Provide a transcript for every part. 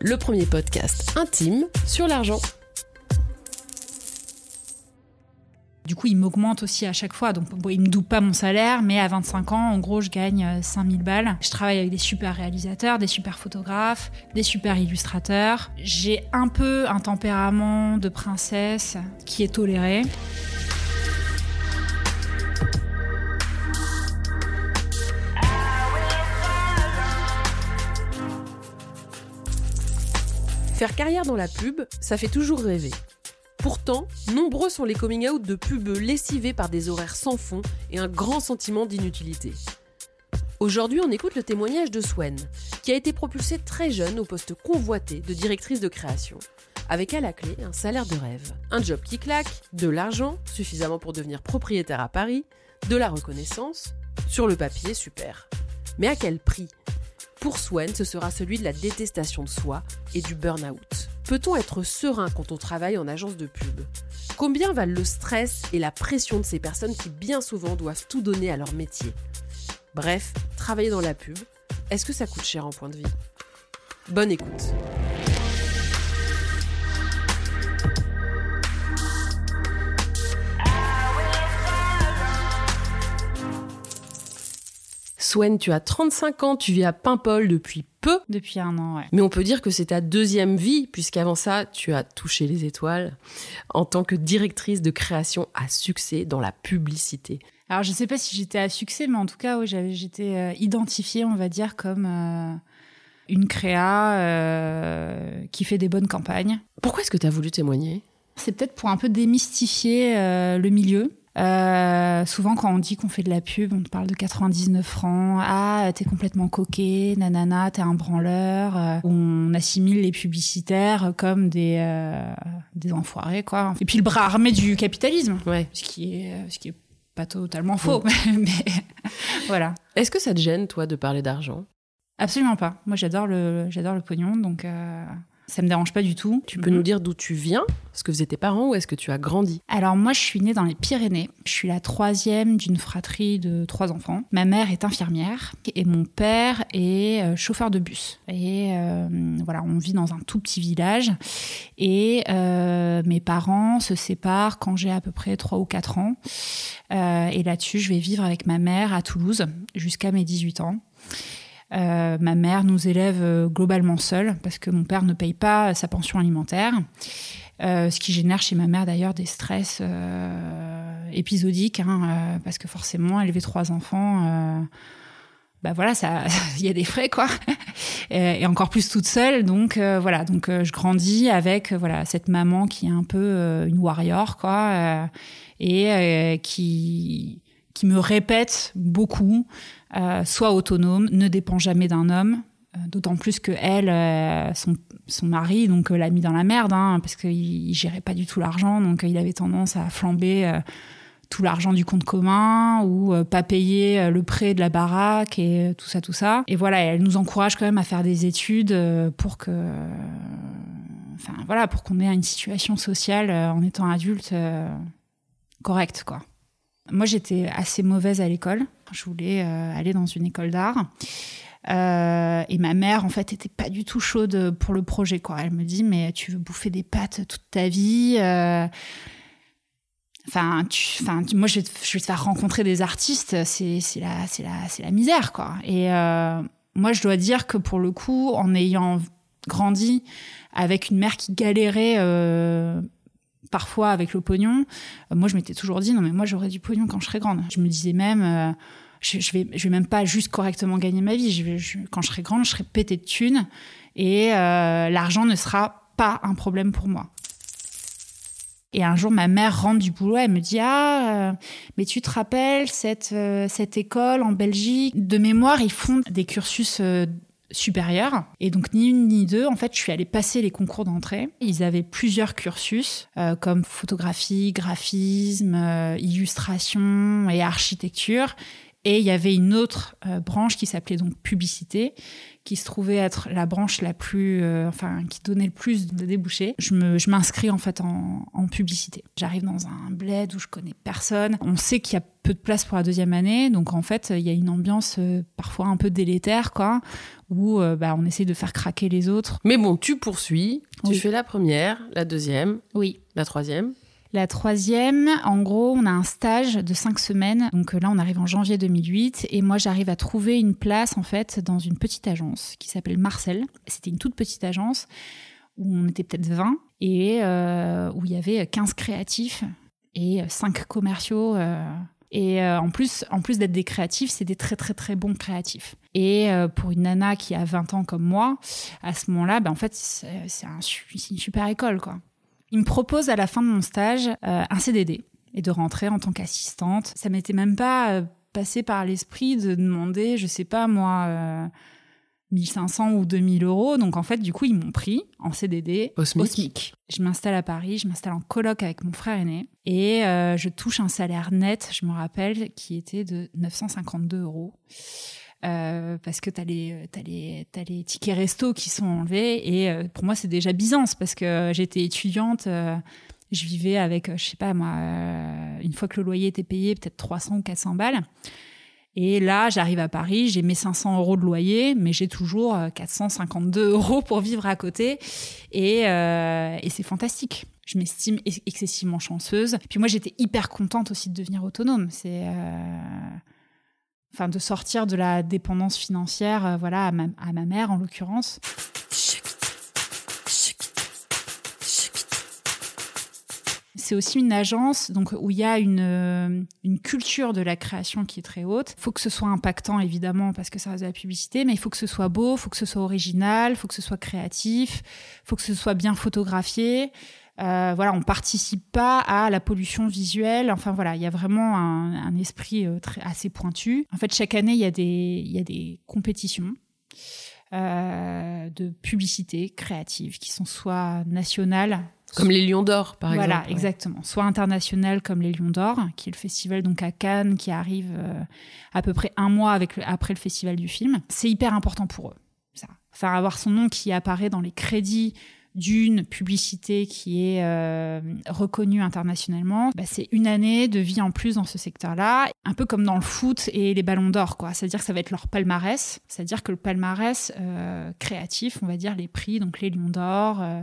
Le premier podcast intime sur l'argent. Du coup, il m'augmente aussi à chaque fois. Donc, il me double pas mon salaire, mais à 25 ans, en gros, je gagne 5000 balles. Je travaille avec des super réalisateurs, des super photographes, des super illustrateurs. J'ai un peu un tempérament de princesse qui est toléré. Faire carrière dans la pub, ça fait toujours rêver. Pourtant, nombreux sont les coming out de pubeux lessivés par des horaires sans fond et un grand sentiment d'inutilité. Aujourd'hui, on écoute le témoignage de Swen, qui a été propulsée très jeune au poste convoité de directrice de création, avec à la clé un salaire de rêve, un job qui claque, de l'argent, suffisamment pour devenir propriétaire à Paris, de la reconnaissance, sur le papier, super. Mais à quel prix? Pour Swen, ce sera celui de la détestation de soi et du burn-out. Peut-on être serein quand on travaille en agence de pub? Combien valent le stress et la pression de ces personnes qui bien souvent doivent tout donner à leur métier? Bref, travailler dans la pub, est-ce que ça coûte cher en point de vie? Bonne écoute. Swen, tu as 35 ans, tu vis à Paimpol depuis peu. Depuis un an, ouais. Mais on peut dire que c'est ta deuxième vie, puisqu'avant ça, tu as touché les étoiles en tant que directrice de création à succès dans la publicité. Alors, je sais pas si j'étais à succès, mais en tout cas, j'étais euh, identifiée, on va dire, comme euh, une créa euh, qui fait des bonnes campagnes. Pourquoi est-ce que tu as voulu témoigner? C'est peut-être pour un peu démystifier le milieu. Euh, souvent, quand on dit qu'on fait de la pub, on te parle de 99 francs. Ah, t'es complètement coquet, nanana, t'es un branleur. Euh, on assimile les publicitaires comme des, euh, des enfoirés, quoi. Et puis le bras armé du capitalisme, Ouais. ce qui est, ce qui est pas totalement faux, mais voilà. Est-ce que ça te gêne, toi, de parler d'argent? Absolument pas. Moi, j'adore le, j'adore le pognon, donc ça me dérange pas du tout. Tu peux nous dire d'où tu viens Ce que faisaient tes parents Ou est-ce que tu as grandi? Alors moi, je suis née dans les Pyrénées. Je suis la troisième d'une fratrie de trois enfants. Ma mère est infirmière et mon père est euh, chauffeur de bus. Et euh, voilà, on vit dans un tout petit village. Et euh, mes parents se séparent quand j'ai à peu près trois ou quatre ans. Euh, et là-dessus, je vais vivre avec ma mère à Toulouse jusqu'à mes 18 ans. Euh, ma mère nous élève euh, globalement seule parce que mon père ne paye pas sa pension alimentaire. Euh, ce qui génère chez ma mère d'ailleurs des stress euh, épisodiques, hein, euh, parce que forcément, élever trois enfants, euh, bah voilà, ça, il y a des frais quoi, et, encore plus toute seule. Donc euh, voilà, donc euh, je grandis avec euh, voilà cette maman qui est un peu euh, une warrior quoi, euh, et euh, qui qui me répète beaucoup, euh, sois autonome, ne dépend jamais d'un homme. Euh, D'autant plus que elle, euh, son, son mari, donc euh, l'a mis dans la merde, hein, parce qu'il il gérait pas du tout l'argent, donc il avait tendance à flamber tout l'argent du compte commun ou pas payer le prêt de la baraque et tout ça, tout ça. Et voilà, elle nous encourage quand même à faire des études pour que, enfin voilà, pour qu'on ait une situation sociale en étant adulte correcte, quoi. Moi, j'étais assez mauvaise à l'école. Je voulais euh, aller dans une école d'art. Euh, et ma mère, en fait, était pas du tout chaude pour le projet. Quoi. Elle me dit, mais tu veux bouffer des pâtes toute ta vie euh, Enfin, moi, je vais, te, faire rencontrer des artistes. C'est, la, la, misère, quoi. Et moi, je dois dire que pour le coup, en ayant grandi avec une mère qui galérait parfois avec le pognon, euh, moi, je m'étais toujours dit, non, mais moi, j'aurai du pognon quand je serai grande. Je me disais même, euh, je, je vais, je vais même pas juste correctement gagner ma vie. Je quand je serai grande, je serai pété de thunes et euh, l'argent ne sera pas un problème pour moi. Et un jour, ma mère rentre du boulot, elle me dit Ah, mais tu te rappelles cette, cette école en Belgique? De mémoire, ils font des cursus supérieurs. Et donc, ni une ni deux, en fait, je suis allée passer les concours d'entrée. Ils avaient plusieurs cursus, euh, comme photographie, graphisme, euh, illustration et architecture. Et il y avait une autre euh, branche qui s'appelait donc publicité, qui se trouvait être la branche la plus, euh, enfin, qui donnait le plus de débouchés. Je me, je m'inscris en fait en, en publicité. J'arrive dans un bled où je connais personne. On sait qu'il y a peu de place pour la deuxième année, donc en fait, il y a une ambiance euh, parfois un peu délétère, quoi, où euh, bah, on essaie de faire craquer les autres. Mais bon, tu poursuis, tu Oui. fais la première, la deuxième, Oui. la troisième. La troisième, en gros, on a un stage de cinq semaines. Donc euh, là, on arrive en janvier 2008 et moi, j'arrive à trouver une place en fait dans une petite agence qui s'appelle Marcel. C'était une toute petite agence où on était peut-être 20 et euh, où il y avait 15 créatifs et 5 commerciaux. euh. et euh, en plus, en plus d'être des créatifs, c'est des très très très bons créatifs. Et pour une nana qui a 20 ans comme moi, à ce moment-là, ben, en fait, c'est un une super école, quoi. Il me propose à la fin de mon stage euh, un CDD et de rentrer en tant qu'assistante. Ça m'était même pas euh, passé par l'esprit de demander, je sais pas moi, euh, 1500 ou 2000 euros. Donc en fait, du coup, ils m'ont pris en CDD Au SMIC. Je m'installe à Paris, je m'installe en coloc avec mon frère aîné et euh, je touche un salaire net, je me rappelle, qui était de 952 euros. Euh, parce que les, t'as les, t'as les tickets resto qui sont enlevés et euh, pour moi c'est déjà Byzance parce que j'étais étudiante, euh, je vivais avec, je sais pas moi, une fois que le loyer était payé, peut-être 300 ou 400 balles. Et là, j'arrive à Paris, j'ai mes 500 euros de loyer, mais j'ai toujours euh, 452 euros pour vivre à côté. Et, et c'est fantastique. Je m'estime ex- excessivement chanceuse. Puis moi, j'étais hyper contente aussi de devenir autonome. C'est, enfin, de sortir de la dépendance financière, euh, voilà, à ma, mère en l'occurrence. C'est aussi une agence donc où il y a une, euh, une culture de la création qui est très haute. Il faut que ce soit impactant évidemment parce que ça reste de la publicité, mais il faut que ce soit beau, il faut que ce soit original, il faut que ce soit créatif, il faut que ce soit bien photographié. Euh, voilà, on participe pas à la pollution visuelle. Enfin voilà, il y a vraiment un, un esprit euh, très, assez pointu. En fait, chaque année, il y a des, il y a des compétitions euh, de publicité créative qui sont soit nationales, Comme les Lions d'Or, par voilà, exemple. exactement. Soit international comme les Lions d'Or, qui est le festival donc à Cannes, qui arrive euh, à peu près un mois avec le- après le festival du film. C'est hyper important pour eux, ça. Enfin, avoir son nom qui apparaît dans les crédits d'une publicité qui est euh, reconnue internationalement, bah, c'est une année de vie en plus dans ce secteur-là, un peu comme dans le foot et les ballons d'or, quoi. C'est-à-dire que ça va être leur palmarès, c'est-à-dire que le palmarès euh, créatif, on va dire les prix, donc les Lions d'or, euh,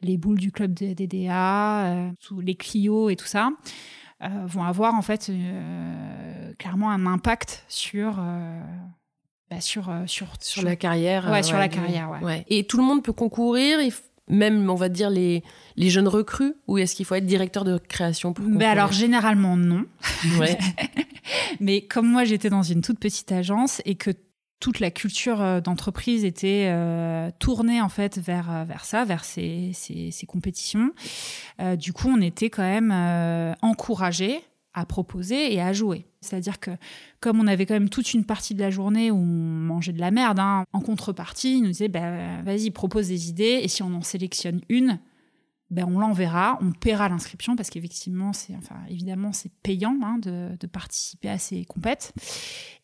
les boules du club de DDA, euh, les Clio et tout ça, euh, vont avoir en fait euh, clairement un impact sur euh, bah, sur euh, sur Sur la carrière. Ouais, euh, sur la carrière, ouais. Et tout le monde peut concourir, il même, on va dire, les, les jeunes recrues, ou est-ce qu'il faut être directeur de création pour Mais concourir alors généralement non. Ouais. Mais comme moi j'étais dans une toute petite agence et que toute la culture euh, d'entreprise était euh, tournée en fait vers euh, vers ça, vers ces, ces, ces compétitions. Euh, du coup, on était quand même euh, encouragés à proposer et à jouer. C'est-à-dire que comme on avait quand même toute une partie de la journée où on mangeait de la merde, hein, en contrepartie, ils nous disaient bah, vas-y propose des idées et si on en sélectionne une, ben on l'enverra, on paiera l'inscription parce qu'effectivement, c'est enfin évidemment c'est payant hein, de, de participer à ces compètes.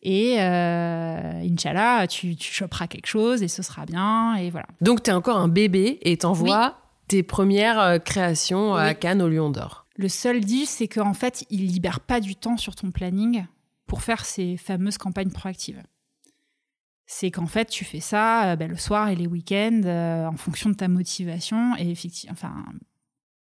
Et euh, Inch'Allah, tu, tu choperas quelque chose et ce sera bien et voilà. Donc, tu es encore un bébé et t'envoies tes premières euh, créations à. Cannes au Lion d'Or. Le seul deal, c'est qu'en fait, il libère pas du temps sur ton planning pour faire ces fameuses campagnes proactives. C'est qu'en fait, tu fais ça euh, ben, le soir et les week-ends euh, en fonction de ta motivation. Et effectivement, enfin,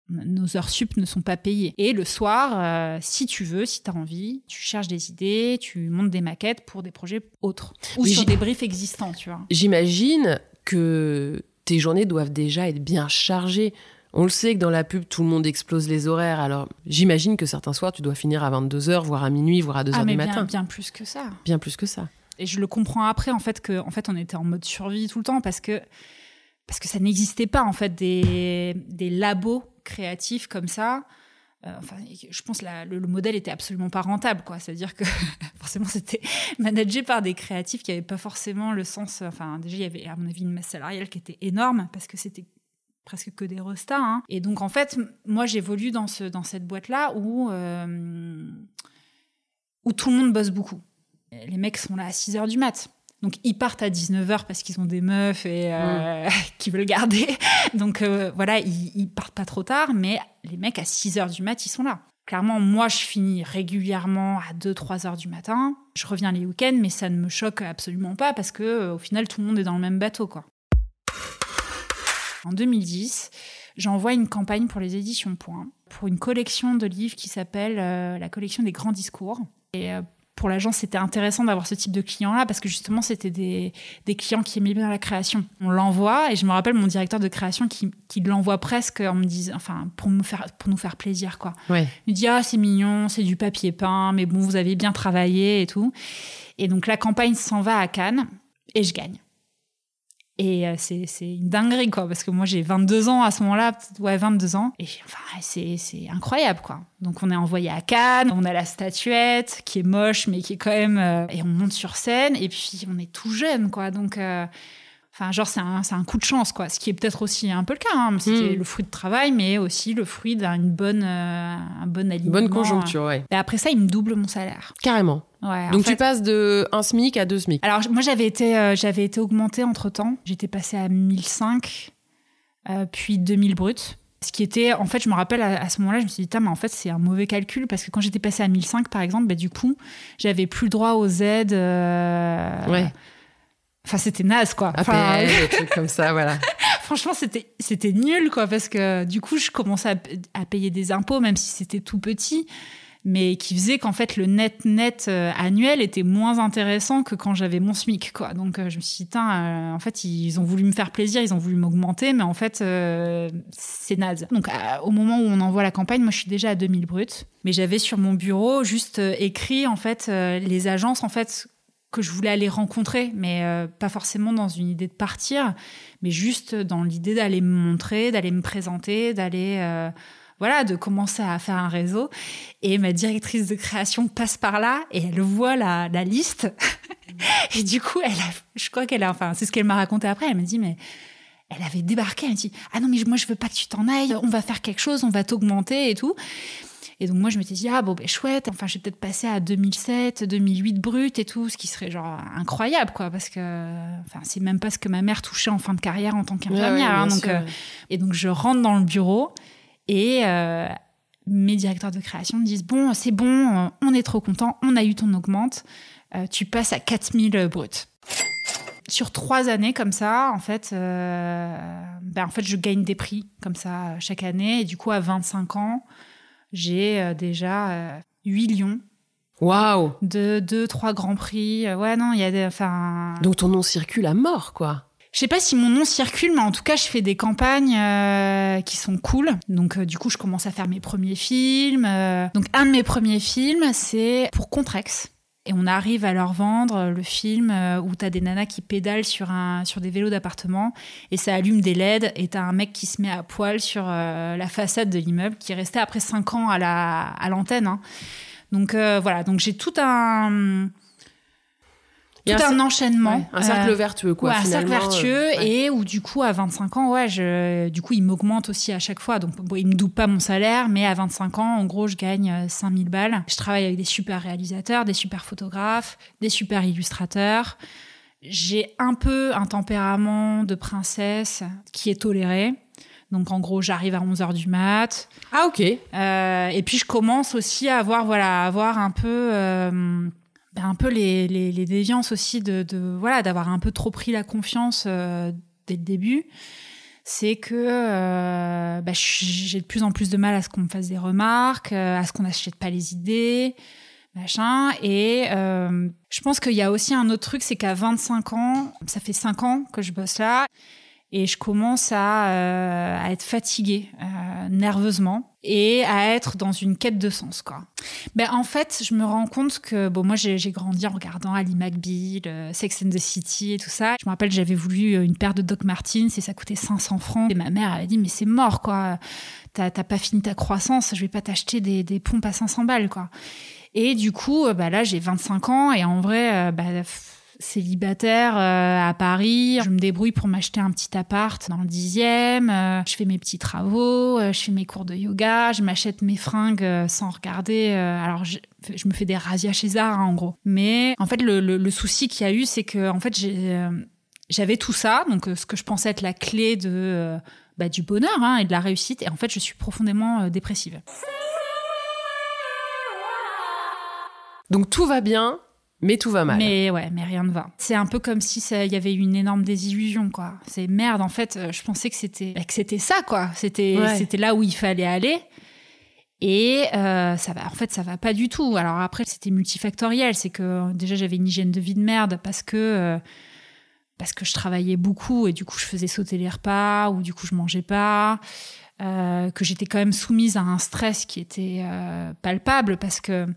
nos heures sup ne sont pas payées. Et le soir, euh, si tu veux, si tu as envie, tu cherches des idées, tu montes des maquettes pour des projets autres. Ou Mais sur des briefs existants, tu vois. J'imagine que tes journées doivent déjà être bien chargées. On le sait que dans la pub, tout le monde explose les horaires. Alors, j'imagine que certains soirs, tu dois finir à 22h, voire à minuit, voire à 2h ah, du bien, matin. bien plus que ça. Bien plus que ça. Et je le comprends après, en fait, que, en fait, on était en mode survie tout le temps parce que, parce que ça n'existait pas, en fait, des, des labos créatifs comme ça. euh, enfin, je pense que le, le, modèle était absolument pas rentable, quoi. C'est-à-dire que forcément, c'était managé par des créatifs qui n'avaient pas forcément le sens. Enfin, déjà, il y avait, à mon avis, une masse salariale qui était énorme parce que c'était presque que des restats. Hein. Et donc, en fait, moi, j'évolue dans, ce, dans cette boîte-là où, euh, où tout le monde bosse beaucoup. Les mecs sont là à 6 heures du mat. Donc ils partent à 19h parce qu'ils ont des meufs et euh, mm. qui veulent garder. Donc euh, voilà, ils, ils, partent pas trop tard, mais les mecs à 6h du mat, ils sont là. Clairement, moi, je finis régulièrement à 2-3 heures du matin. Je reviens les week-ends, mais ça ne me choque absolument pas parce que euh, au final, tout le monde est dans le même bateau, quoi. En 2010, j'envoie une campagne pour les éditions Point pour une collection de livres qui s'appelle la collection des grands discours. Et pour l'agence, c'était intéressant d'avoir ce type de client-là parce que justement, c'était des, des, clients qui aimaient bien la création. On l'envoie et je me rappelle mon directeur de création qui, qui l'envoie presque en me disant, enfin, pour, me faire, pour nous faire plaisir, quoi. Ouais. Il me dit, ah, c'est mignon, c'est du papier peint, mais bon, vous avez bien travaillé et tout. Et donc, la campagne s'en va à Cannes et je gagne. Et euh, c'est, une dinguerie, quoi, parce que moi j'ai 22 ans à ce moment-là, ouais, 22 ans. Et enfin, c'est, incroyable, quoi. Donc on est envoyé à Cannes, on a la statuette qui est moche, mais qui est quand même. Euh, et on monte sur scène, et puis on est tout jeune, quoi. Donc. Euh, enfin, genre, c'est un, un, coup de chance, quoi. Ce qui est peut-être aussi un peu le cas. Hein. C'était mm. le fruit de travail, mais aussi le fruit d'une bonne, un bon alignement. Bonne conjoncture, ouais. Et après ça, il me double mon salaire. Carrément. Donc tu passes de 1 SMIC à 2 SMIC. Alors moi j'avais été, euh, j'avais été augmentée entre temps. J'étais passée à 1005, euh, puis 2000 bruts. Ce qui était, en fait, je me rappelle à, ce moment-là, je me suis dit, mais en fait, c'est un mauvais calcul parce que quand j'étais passée à 1005, par exemple, bah, du coup, j'avais plus le droit aux aides. Euh, ouais. Enfin, c'était naze, quoi. Enfin, des trucs comme ça, voilà. Franchement, c'était, c'était nul, quoi, parce que du coup, je commençais à, à payer des impôts, même si c'était tout petit mais qui faisait qu'en fait le net net euh, annuel était moins intéressant que quand j'avais mon SMIC quoi. Donc euh, je me suis dit euh, en fait ils ont voulu me faire plaisir, ils ont voulu m'augmenter mais en fait c'est naze. Donc au moment où on envoie la campagne, moi je suis déjà à 2000 bruts, mais j'avais sur mon bureau juste écrit en fait les agences en fait que je voulais aller rencontrer, mais pas forcément dans une idée de partir, mais juste dans l'idée d'aller me montrer, d'aller me présenter, d'aller voilà, de commencer à faire un réseau. Et ma directrice de création passe par là et elle voit la, liste. et du coup, elle je crois qu'elle a, enfin, c'est ce qu'elle m'a raconté après. Elle m'a dit, mais elle avait débarqué. Elle dit, ah non, mais moi, je veux pas que tu t'en ailles. On va faire quelque chose, on va t'augmenter et tout. Et donc moi, je m'étais dit, ah bon, ben chouette, enfin, je vais peut-être passer à 2007, 2008 brut et tout, ce qui serait genre incroyable, quoi, parce que, enfin, c'est même pas ce que ma mère touchait en fin de carrière en tant qu'infirmière. Hein, donc, euh, et donc, je rentre dans le bureau et euh, mes directeurs de création me disent Bon, c'est bon, on est trop content, on a eu ton augmente, euh, tu passes à 4000 bruts. Sur trois années comme ça, en fait, euh, ben, en fait, je gagne des prix comme ça chaque année. Et du coup, à 25 ans, j'ai déjà 8 lions Waouh De deux, trois grands prix. Ouais, non, il y a des. Enfin. Donc ton nom circule à mort, quoi. Je sais pas si mon nom circule, mais en tout cas, je fais des campagnes euh, qui sont cool. Donc, euh, du coup, je commence à faire mes premiers films. Euh. Donc, un de mes premiers films, c'est pour Contrex. Et on arrive à leur vendre le film où t'as des nanas qui pédalent sur, un, sur des vélos d'appartement et ça allume des LED et t'as un mec qui se met à poil sur la façade de l'immeuble qui est resté après 5 ans à l'antenne. À hein. Donc voilà, donc j'ai tout un tout un, enchaînement. un cercle euh, vertueux, quoi. un cercle vertueux euh, et où, du coup, à 25 ans, ouais, je, du coup, il m'augmente aussi à chaque fois. Donc, bon, il me double pas mon salaire, mais à 25 ans, en gros, je gagne 5000 euh, balles. Je travaille avec des super réalisateurs, des super photographes, des super illustrateurs. J'ai un peu un tempérament de princesse qui est toléré. Donc en gros, j'arrive à 11h du mat. Ah ok. Euh, et puis je commence aussi à avoir voilà, à avoir un peu euh, ben, un peu les, les, les, déviances aussi de, de voilà d'avoir un peu trop pris la confiance euh, dès le début. C'est que euh, ben, j'ai de plus en plus de mal à ce qu'on me fasse des remarques euh, à ce qu'on n'achète pas les idées machin. Et je pense qu'il y a aussi un autre truc c'est qu'à 25 ans ça fait 5 ans que je bosse là et je commence à, euh, être fatiguée euh, nerveusement et à être dans une quête de sens quoi. Ben en fait, je me rends compte que bon moi j'ai grandi en regardant Ali McBeal, euh, Sex and the City et tout ça. Je me rappelle j'avais voulu une paire de Doc Martens et ça coûtait 500 francs et ma mère avait dit mais c'est mort quoi. T'as pas fini ta croissance, je vais pas t'acheter des, des pompes à 500 balles quoi. Et du coup, bah là j'ai 25 ans et en vrai bah, célibataire euh, à Paris. Je me débrouille pour m'acheter un petit appart dans le dixième. Euh, je fais mes petits travaux, euh, je fais mes cours de yoga, je m'achète mes fringues sans regarder. alors je, me fais des razzias chez Zara en gros. Mais en fait le, souci qu'il y a eu, c'est que en fait j'avais tout ça, donc ce que je pensais être la clé de bah, du bonheur hein, et de la réussite. Et en fait je suis profondément dépressive. Donc tout va bien, mais tout va mal. Mais ouais, mais rien ne va. C'est un peu comme si il y avait une énorme désillusion, quoi. C'est merde, en fait, euh, je pensais que c'était que c'était ça, quoi. C'était c'était là où il fallait aller. Et euh, ça va, en fait, ça va pas du tout. Alors après, c'était multifactoriel. C'est que déjà, j'avais une hygiène de vie de merde parce que euh, parce que je travaillais beaucoup et du coup, je faisais sauter les repas ou du coup, je mangeais pas. que j'étais quand même soumise à un stress qui était palpable parce que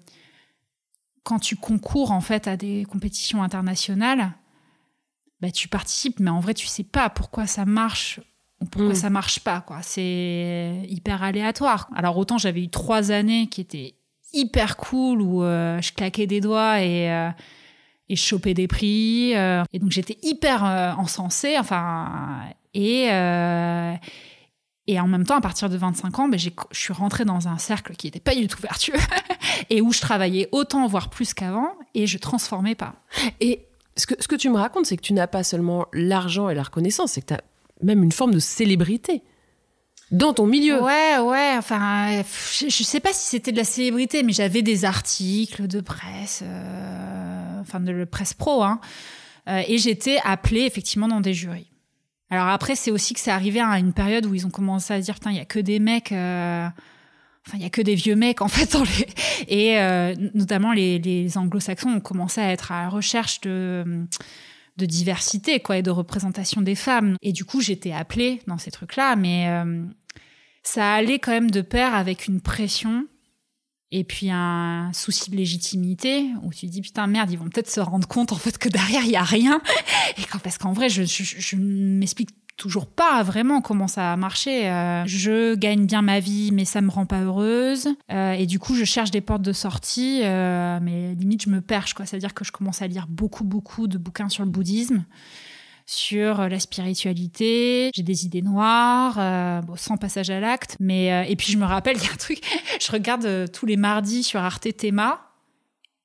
quand tu concours en fait à des compétitions internationales, bah, tu participes, mais en vrai, tu sais pas pourquoi ça marche ou pourquoi mm. ça marche pas. quoi. C'est hyper aléatoire. Alors autant j'avais eu trois années qui étaient hyper cool où euh, je claquais des doigts et euh, et je chopais des prix euh, et donc j'étais hyper encensée. Enfin et et en même temps, à partir de 25 ans, ben, je suis rentrée dans un cercle qui n'était pas du tout vertueux et où je travaillais autant, voire plus qu'avant, et je transformais pas. Et ce que, ce que tu me racontes, c'est que tu n'as pas seulement l'argent et la reconnaissance, c'est que tu as même une forme de célébrité dans ton milieu. Ouais, ouais, enfin, je, ne sais pas si c'était de la célébrité, mais j'avais des articles de presse, euh, enfin de presse pro, hein, euh, et j'étais appelée effectivement dans des jurys. Alors après, c'est aussi que c'est arrivé à une période où ils ont commencé à dire, putain, il y a que des mecs, euh, enfin, il y a que des vieux mecs, en fait, et euh, notamment les, anglo-saxons ont commencé à être à la recherche de, de diversité, quoi, et de représentation des femmes. Et du coup, j'étais appelée dans ces trucs-là, mais euh, ça allait quand même de pair avec une pression et puis un souci de légitimité où tu dis putain merde ils vont peut-être se rendre compte en fait que derrière il y a rien et quand, parce qu'en vrai je, je, ne m'explique toujours pas vraiment comment ça a marché. Euh, je gagne bien ma vie, mais ça me rend pas heureuse. Euh, et du coup, je cherche des portes de sortie, euh, mais limite, je me perche, quoi. C'est-à-dire que je commence à lire beaucoup, beaucoup de bouquins sur le bouddhisme sur euh, la spiritualité. J'ai des idées noires, euh, bon, sans passage à l'acte. Mais euh, et puis je me rappelle, il y a un truc, je regarde tous les mardis sur Arte Théma.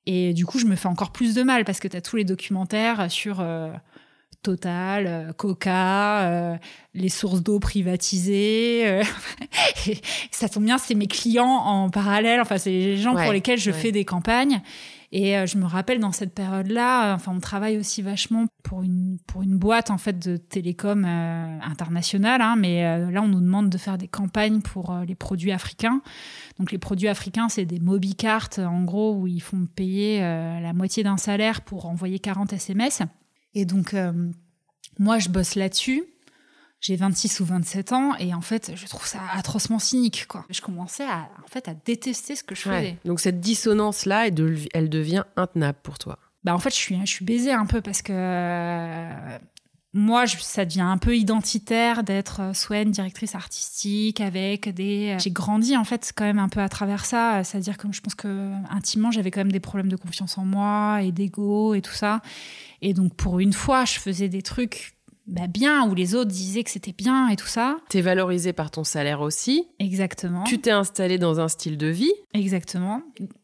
Et du coup, je me fais encore plus de mal parce que tu as tous les documentaires sur Total, Coca, les sources d'eau privatisées. ça tombe bien, c'est mes clients en parallèle. Enfin, c'est les gens pour lesquels je fais des campagnes. Et euh, je me rappelle dans cette période-là, euh, enfin, on travaille aussi vachement pour une, pour une boîte en fait de télécom euh, internationale, hein, mais là, on nous demande de faire des campagnes pour les produits africains. Donc, les produits africains, c'est des MobiCartes, en gros, où ils font payer la moitié d'un salaire pour envoyer 40 SMS. Et donc, moi, je bosse là-dessus j'ai 26 ou 27 ans et en fait, je trouve ça atrocement cynique. Quoi. Je commençais à, en fait, à détester ce que je faisais. Donc cette dissonance-là, elle, devient intenable pour toi. Bah en fait, je suis, je suis baisée un peu parce que euh, moi, ça devient un peu identitaire d'être euh, une directrice artistique avec des. Euh, j'ai grandi en fait quand même un peu à travers ça, c'est-à-dire que je pense que intimement j'avais quand même des problèmes de confiance en moi et d'ego et tout ça. Et donc pour une fois, je faisais des trucs bah, bien, où les autres disaient que c'était bien et tout ça. T'es valorisé par ton salaire aussi. Exactement. Tu t'es installé dans un style de vie. Exactement.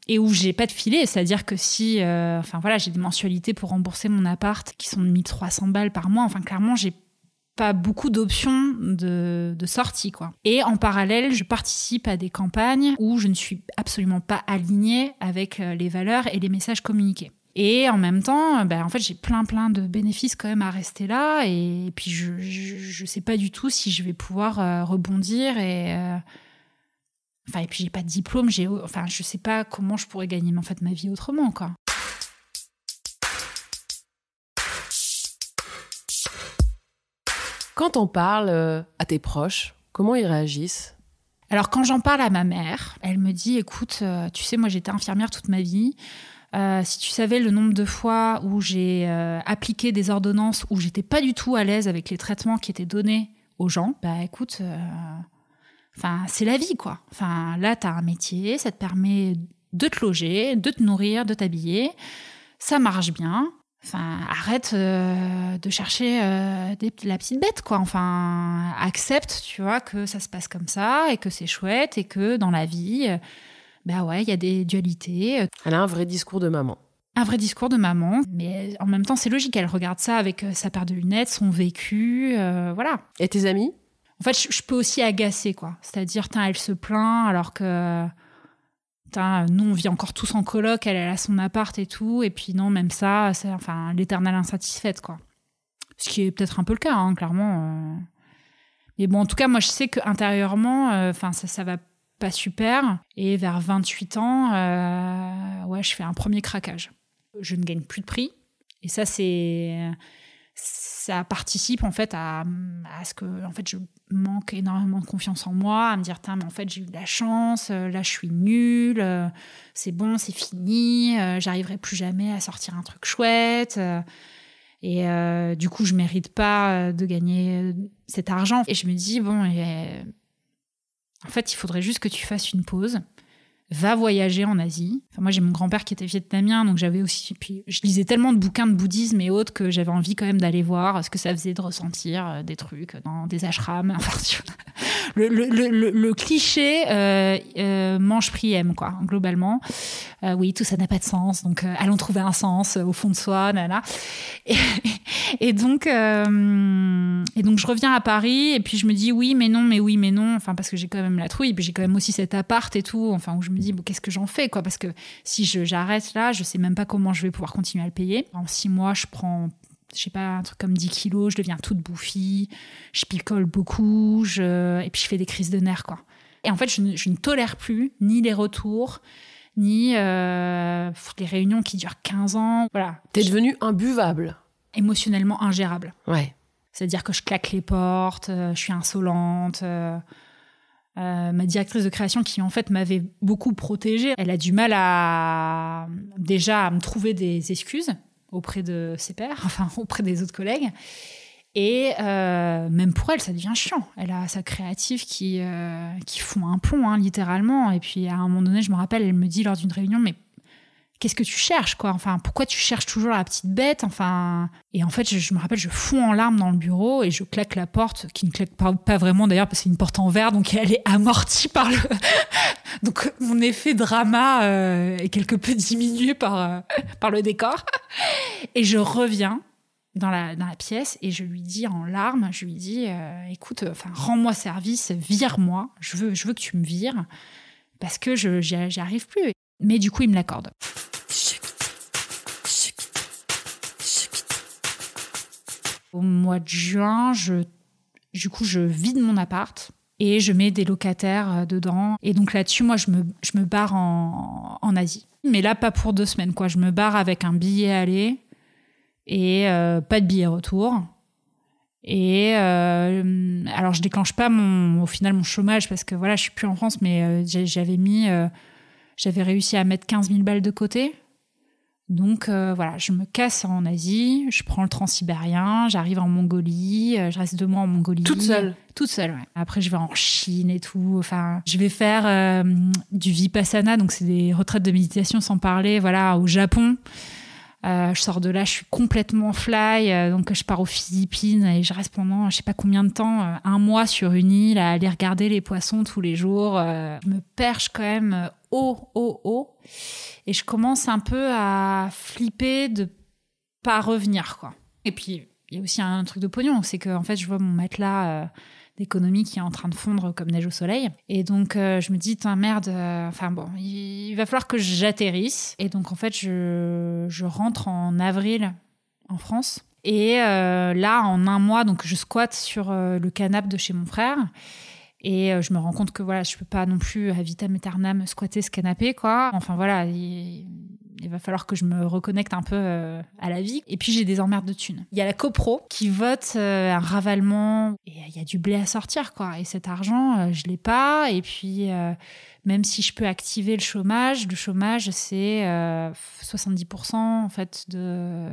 Et où j'ai pas de filet, c'est-à-dire que si, euh, enfin voilà, j'ai des mensualités pour rembourser mon appart qui sont de 1300 balles par mois. Enfin, clairement, j'ai pas beaucoup d'options de, de sortie, quoi. Et en parallèle, je participe à des campagnes où je ne suis absolument pas alignée avec euh, les valeurs et les messages communiqués. Et en même temps, ben, en fait, j'ai plein plein de bénéfices quand même à rester là. Et puis je je, sais pas du tout si je vais pouvoir euh, rebondir et euh, enfin et puis j'ai pas de diplôme. J'ai enfin je sais pas comment je pourrais gagner en fait ma vie autrement quoi. Quand t'en parles euh, à tes proches, comment ils réagissent? Alors quand j'en parle à ma mère, elle me dit écoute, tu sais, moi j'étais infirmière toute ma vie. Euh, si tu savais le nombre de fois où j'ai euh, appliqué des ordonnances où j'étais pas du tout à l'aise avec les traitements qui étaient donnés aux gens, bah écoute, euh, c'est la vie quoi. Enfin là t'as un métier, ça te permet de te loger, de te nourrir, de t'habiller, ça marche bien. Enfin arrête de chercher des- la petite bête quoi. Enfin accepte tu vois que ça se passe comme ça et que c'est chouette et que dans la vie, bah ouais il y a des dualités. Elle a un vrai discours de maman. Un vrai discours de maman, mais en même temps c'est logique. Elle regarde ça avec euh, sa paire de lunettes, son vécu, euh, voilà. Et tes amis? En fait, je, je peux aussi agacer, quoi. C'est-à-dire, elle se plaint alors que. tain, nous, on vit encore tous en coloc, elle, elle a son appart et tout. Et puis, non, même ça, c'est enfin, l'éternelle insatisfaite, quoi. Ce qui est peut-être un peu le cas, hein, clairement. euh. Mais bon, en tout cas, moi, je sais qu'intérieurement, euh, ça va pas super. Et vers 28 ans, euh, ouais, je fais un premier craquage. Je ne gagne plus de prix. Et ça, c'est ça participe en fait à, à ce que en fait je manque énormément de confiance en moi à me dire mais en fait j'ai eu de la chance euh, là je suis nulle euh, c'est bon c'est fini j'arriverai plus jamais à sortir un truc chouette et du coup je mérite pas de gagner cet argent et je me dis bon en fait il faudrait juste que tu fasses une pause va voyager en Asie. Enfin, moi, j'ai mon grand-père qui était vietnamien, donc j'avais aussi. Puis, je lisais tellement de bouquins de bouddhisme et autres que j'avais envie quand même d'aller voir ce que ça faisait de ressentir euh, des trucs dans des ashrams. Enfin, le, cliché euh, euh, mange priem, quoi, globalement. Euh, oui, tout ça n'a pas de sens, donc euh, allons trouver un sens au fond de soi, nana. Et, donc, et donc, je reviens à Paris et puis je me dis oui, mais non, mais oui, mais non. Enfin, parce que j'ai quand même la trouille, et puis j'ai quand même aussi cet appart et tout. Enfin, où je me dis bon, qu'est-ce que j'en fais, quoi Parce que si je- j'arrête là, je sais même pas comment je vais pouvoir continuer à le payer. En six mois, je prends je sais pas, un truc comme 10 kilos, je deviens toute bouffie, je picole beaucoup, je... et puis je fais des crises de nerfs, quoi. Et en fait, je ne, je ne tolère plus ni les retours, ni euh, les réunions qui durent 15 ans. Voilà. T'es devenue imbuvable. Émotionnellement ingérable. Ouais. C'est-à-dire que je claque les portes, euh, je suis insolente. euh, euh, ma directrice de création, qui en fait m'avait beaucoup protégée, elle a du mal à déjà à me trouver des excuses auprès de ses pairs, enfin auprès des autres collègues. Et euh, même pour elle, ça devient chiant. Elle a sa créative qui, euh, qui fond un plomb, hein, littéralement. Et puis à un moment donné, je me rappelle, elle me dit lors d'une réunion, mais qu'est-ce que tu cherches quoi? Enfin, pourquoi tu cherches toujours la petite bête? Enfin, et en fait, je, me rappelle, je fonds en larmes dans le bureau et je claque la porte, qui ne claque pas, vraiment d'ailleurs parce que c'est une porte en verre, donc elle est amortie par le. donc mon effet drama euh, est quelque peu diminué par euh, par le décor. Et je reviens dans la, dans la pièce et je lui dis en larmes, je lui dis, euh, écoute, enfin, rends-moi service, vire-moi, je veux, je veux que tu me vires parce que je j'y j'y arrive plus. Mais du coup, il me l'accorde. Au mois de juin, je, du coup, je vide mon appart et je mets des locataires euh, dedans. Et donc là-dessus, moi, je me, barre en, Asie. Mais là, pas pour deux semaines, quoi. Je me barre avec un billet aller et euh, pas de billet retour. Et euh, alors, je déclenche pas mon, au final mon chômage parce que voilà, je suis plus en France, mais j'avais mis, j'avais réussi à mettre 15 000 balles de côté. Donc euh, voilà, je me casse en Asie, je prends le transsibérien, j'arrive en Mongolie, euh, je reste deux mois en Mongolie. Toute seule Toute seule, ouais. Après, je vais en Chine et tout. Enfin, je vais faire euh, du Vipassana, donc c'est des retraites de méditation sans parler, voilà, au Japon. Euh, je sors de là, je suis complètement fly, euh, donc je pars aux Philippines et je reste pendant je sais pas combien de temps, euh, un mois sur une île à aller regarder les poissons tous les jours. je me perche quand même haut, haut, haut, et je commence un peu à flipper de pas revenir quoi. Et puis il y a aussi un truc de pognon, c'est que fait je vois mon matelas d'économie qui est en train de fondre comme neige au soleil. Et donc, euh, je me dis, merde, euh, enfin bon, il, va falloir que j'atterrisse. Et donc, en fait, je, je rentre en avril en France. Et euh, là, en un mois, donc je squatte sur le canapé de chez mon frère. Et je me rends compte que voilà, je peux pas non plus à vitam aeternam squatter ce canapé, quoi. Enfin voilà, il, il va falloir que je me reconnecte un peu euh, à la vie. Et puis j'ai des emmerdes de thunes. Il y a la copro qui vote euh, un ravalement et il y a du blé à sortir quoi. Et cet argent, euh, je l'ai pas. Et puis même si je peux activer le chômage, le chômage c'est 70% en fait de,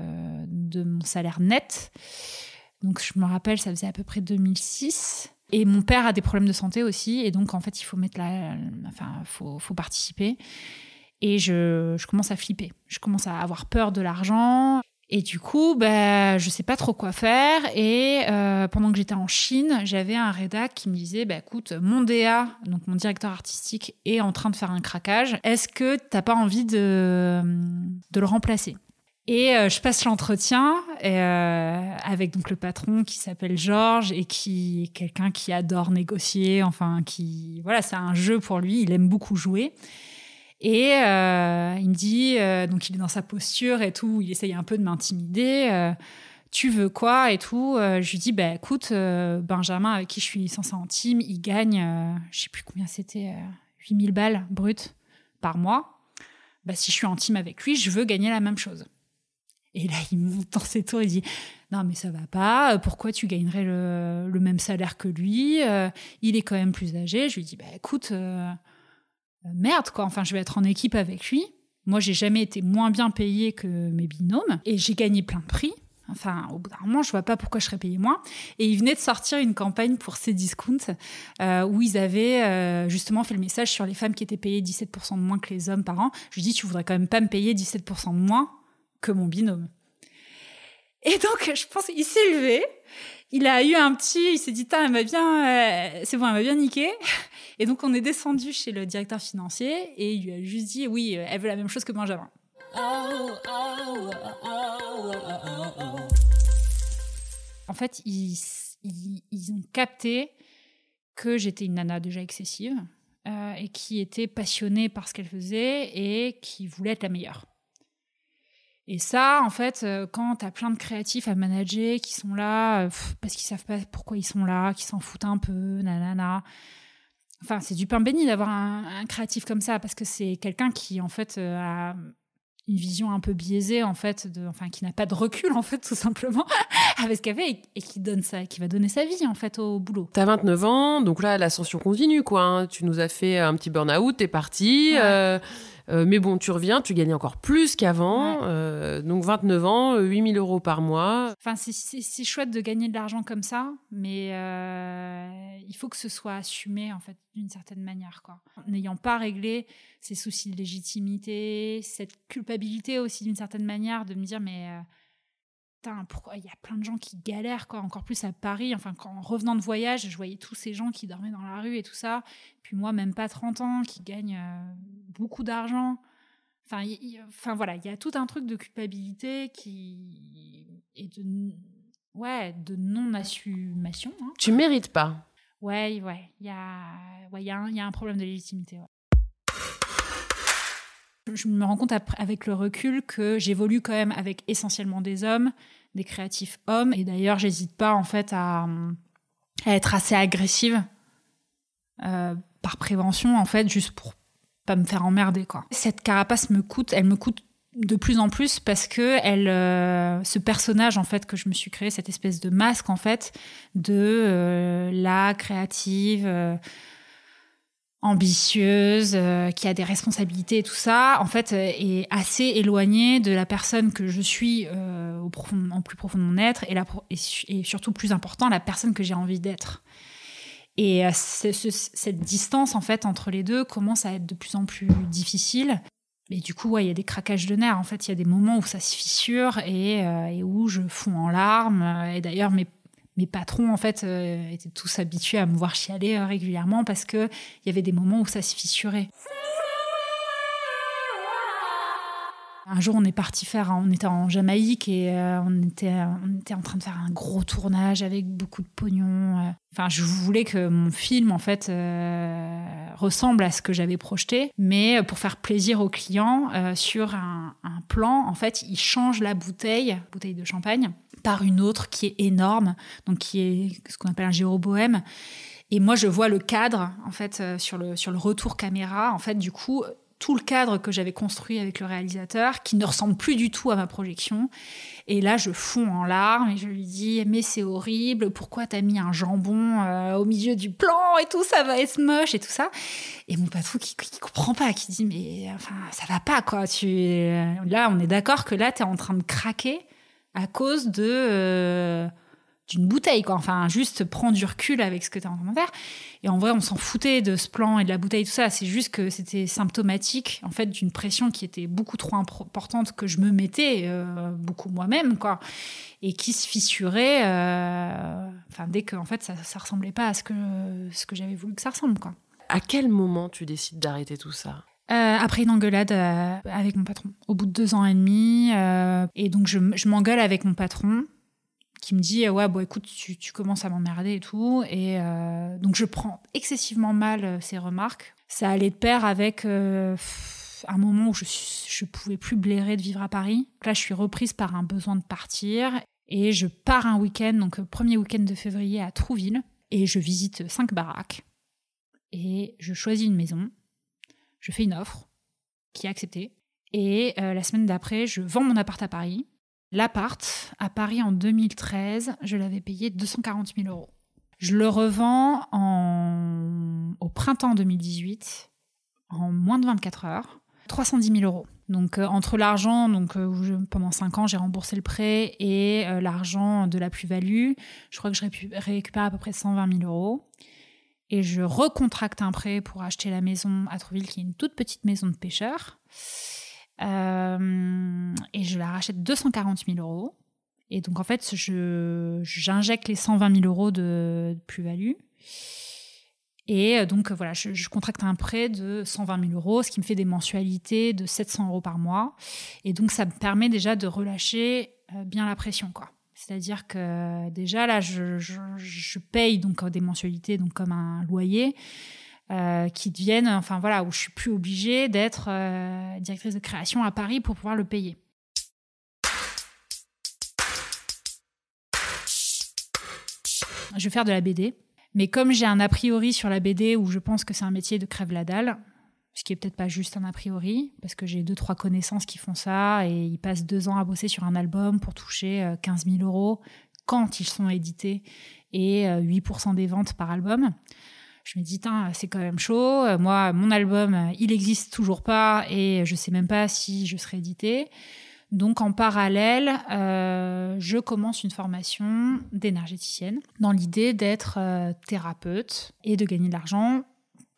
de mon salaire net. Donc je me rappelle, ça faisait à peu près 2006. Et mon père a des problèmes de santé aussi, et donc en fait il faut mettre la, enfin faut, faut participer. Et je, commence à flipper. Je commence à avoir peur de l'argent. Et du coup, bah, je sais pas trop quoi faire. Et euh, pendant que j'étais en Chine, j'avais un rédac qui me disait bah, écoute, mon DA, donc mon directeur artistique, est en train de faire un craquage. Est-ce que t'as pas envie de, de le remplacer? Et euh, je passe l'entretien euh, avec donc le patron qui s'appelle Georges et qui est quelqu'un qui adore négocier. Enfin, qui voilà, c'est un jeu pour lui. Il aime beaucoup jouer. Et euh, il me dit, euh, donc il est dans sa posture et tout, il essaye un peu de m'intimider. Euh, tu veux quoi et tout Je lui dis, bah écoute, Benjamin, avec qui je suis en team, il gagne, je sais plus combien c'était, 8000 balles brutes par mois. Bah, si je suis en team avec lui, je veux gagner la même chose. Et là, il monte dans ses tours, il dit Non, mais ça va pas, pourquoi tu gagnerais le, même salaire que lui Il est quand même plus âgé. Je lui dis Bah écoute, merde, quoi. Enfin, je vais être en équipe avec lui. Moi, j'ai jamais été moins bien payée que mes binômes et j'ai gagné plein de prix. Enfin, au bout d'un moment, je vois pas pourquoi je serais payée moins. Et ils venaient de sortir une campagne pour ces discounts euh, où ils avaient euh, justement fait le message sur les femmes qui étaient payées 17% de moins que les hommes par an. Je lui dis, tu voudrais quand même pas me payer 17% de moins que mon binôme. Et donc, je pense, il s'est levé, il a eu un petit, il s'est dit, elle m'a bien, euh, c'est bon, elle m'a bien niqué. Et donc, on est descendu chez le directeur financier et il lui a juste dit, oui, elle veut la même chose que Benjamin. En fait, ils, ils, ont capté que j'étais une nana déjà excessive euh, et qui était passionnée par ce qu'elle faisait et qui voulait être la meilleure. Et ça, en fait, euh, quand tu as plein de créatifs à manager qui sont là euh, parce qu'ils savent pas pourquoi ils sont là, qui s'en foutent un peu, nanana. Enfin, c'est du pain béni d'avoir un, créatif comme ça parce que c'est quelqu'un qui, en fait, euh, a une vision un peu biaisée, en fait, de, enfin, qui n'a pas de recul, en fait, tout simplement, avec ce qu'elle fait et, qui, donne ça, qui va donner sa vie, en fait, au boulot. T'as 29 ans, donc là, l'ascension continue, quoi. Hein. Tu nous as fait un petit burn-out, t'es parti. Euh, mais bon, tu reviens, tu gagnes encore plus qu'avant. Euh, donc 29 ans, 8000 euros par mois. Enfin, c'est chouette de gagner de l'argent comme ça, mais euh, il faut que ce soit assumé, en fait, d'une certaine manière. Quoi. N'ayant pas réglé ces soucis de légitimité, cette culpabilité aussi, d'une certaine manière, de me dire, mais il y a plein de gens qui galèrent, quoi. Encore plus à Paris. Enfin, en revenant de voyage, je voyais tous ces gens qui dormaient dans la rue et tout ça. Puis moi, même pas 30 ans, qui gagnent euh, beaucoup d'argent. Enfin, enfin, voilà, il y a tout un truc de culpabilité qui et de ouais, de non-assumation. Hein. Tu mérites pas. Ouais, ouais, il y a, ouais, y, a un, y a un problème de légitimité. Je me rends compte avec le recul que j'évolue quand même avec essentiellement des hommes, des créatifs hommes. Et d'ailleurs, j'hésite pas en fait à, être assez agressive euh, par prévention, en fait, juste pour pas me faire emmerder quoi. Cette carapace me coûte, elle me coûte de plus en plus parce que elle, euh, ce personnage en fait que je me suis créé, cette espèce de masque en fait de euh, la créative ambitieuse, euh, qui a des responsabilités et tout ça, en fait, euh, est assez éloignée de la personne que je suis euh, au en plus profond de mon être et, surtout plus important, la personne que j'ai envie d'être. Et cette distance, en fait, entre les deux commence à être de plus en plus difficile. Et du coup, il y a des craquages de nerfs. En fait, il y a des moments où ça se fissure et, et où je fonds en larmes. Et d'ailleurs, mes mes patrons en fait euh, étaient tous habitués à me voir chialer euh, régulièrement parce que il y avait des moments où ça se fissurait. Un jour, on est parti faire, on était en Jamaïque et euh, on, était, en train de faire un gros tournage avec beaucoup de pognon. Enfin, je voulais que mon film, en fait, ressemble à ce que j'avais projeté, mais pour faire plaisir aux clients, sur un, un, plan, en fait, ils changent la bouteille, bouteille de champagne, par une autre qui est énorme, donc qui est ce qu'on appelle un géobohème. Et moi, je vois le cadre, en fait, euh, sur le, sur le retour caméra. En fait, du coup, tout le cadre que j'avais construit avec le réalisateur, qui ne ressemble plus du tout à ma projection. Et là, je fonds en larmes et je lui dis Mais c'est horrible, pourquoi t'as mis un jambon euh, au milieu du plan et tout, ça va être moche et tout ça. Et mon patron qui, qui comprend pas, qui dit Mais enfin, ça va pas quoi. Tu... Là, on est d'accord que là, t'es en train de craquer à cause de. Euh, d'une bouteille, quoi. Enfin, juste prends du recul avec ce que tu es en train de faire. Et en vrai, on s'en foutait de ce plan et de la bouteille, tout ça. C'est juste que c'était symptomatique, en fait, d'une pression qui était beaucoup trop importante que je me mettais, euh, beaucoup moi-même, quoi. Et qui se fissurait, euh, dès que, en fait, ça, ça ressemblait pas à ce que, ce que j'avais voulu que ça ressemble, quoi. À quel moment tu décides d'arrêter tout ça? Euh, après une engueulade avec mon patron, au bout de deux ans et demi. et donc, je, m'engueule avec mon patron qui me dit ouais bon écoute tu, commences à m'emmerder et tout et euh, donc je prends excessivement mal euh, ces remarques ça allait de pair avec euh, un moment où je je pouvais plus blairer de vivre à Paris là je suis reprise par un besoin de partir et je pars un week-end donc premier week-end de février à Trouville et je visite cinq baraques et je choisis une maison je fais une offre qui est acceptée et la semaine d'après je vends mon appart à Paris L'appart à Paris en 2013, je l'avais payé 240 000 euros. Je le revends en... au printemps 2018 en moins de 24 heures, 310 000 euros. Donc euh, entre l'argent, donc euh, pendant 5 ans j'ai remboursé le prêt et euh, l'argent de la plus-value, je crois que je récupère à peu près 120 000 euros. Et je recontracte un prêt pour acheter la maison à Trouville, qui est une toute petite maison de pêcheurs. Euh, et je la rachète 240 000 euros. Et donc, en fait, j'injecte les 120 000 euros de, plus-value. Et euh, donc, voilà, je, contracte un prêt de 120 000 euros, ce qui me fait des mensualités de 700 euros par mois. Et donc, ça me permet déjà de relâcher euh, bien la pression, quoi. C'est-à-dire que déjà, là, je, paye donc des mensualités donc comme un loyer. Euh, qui deviennent, enfin voilà, où je suis plus obligée d'être euh, directrice de création à Paris pour pouvoir le payer. Je vais faire de la BD, mais comme j'ai un a priori sur la BD où je pense que c'est un métier de crève la dalle, ce qui est peut-être pas juste un a priori, parce que j'ai deux trois connaissances qui font ça et ils passent deux ans à bosser sur un album pour toucher 15 euh, 000 euros quand ils sont édités et 8% des ventes par album je me dis, c'est quand même chaud. Euh, moi, mon album, euh, il existe toujours pas et je sais même pas si je serai édité. Donc, en parallèle, euh, je commence une formation d'énergéticienne dans l'idée d'être thérapeute et de gagner de l'argent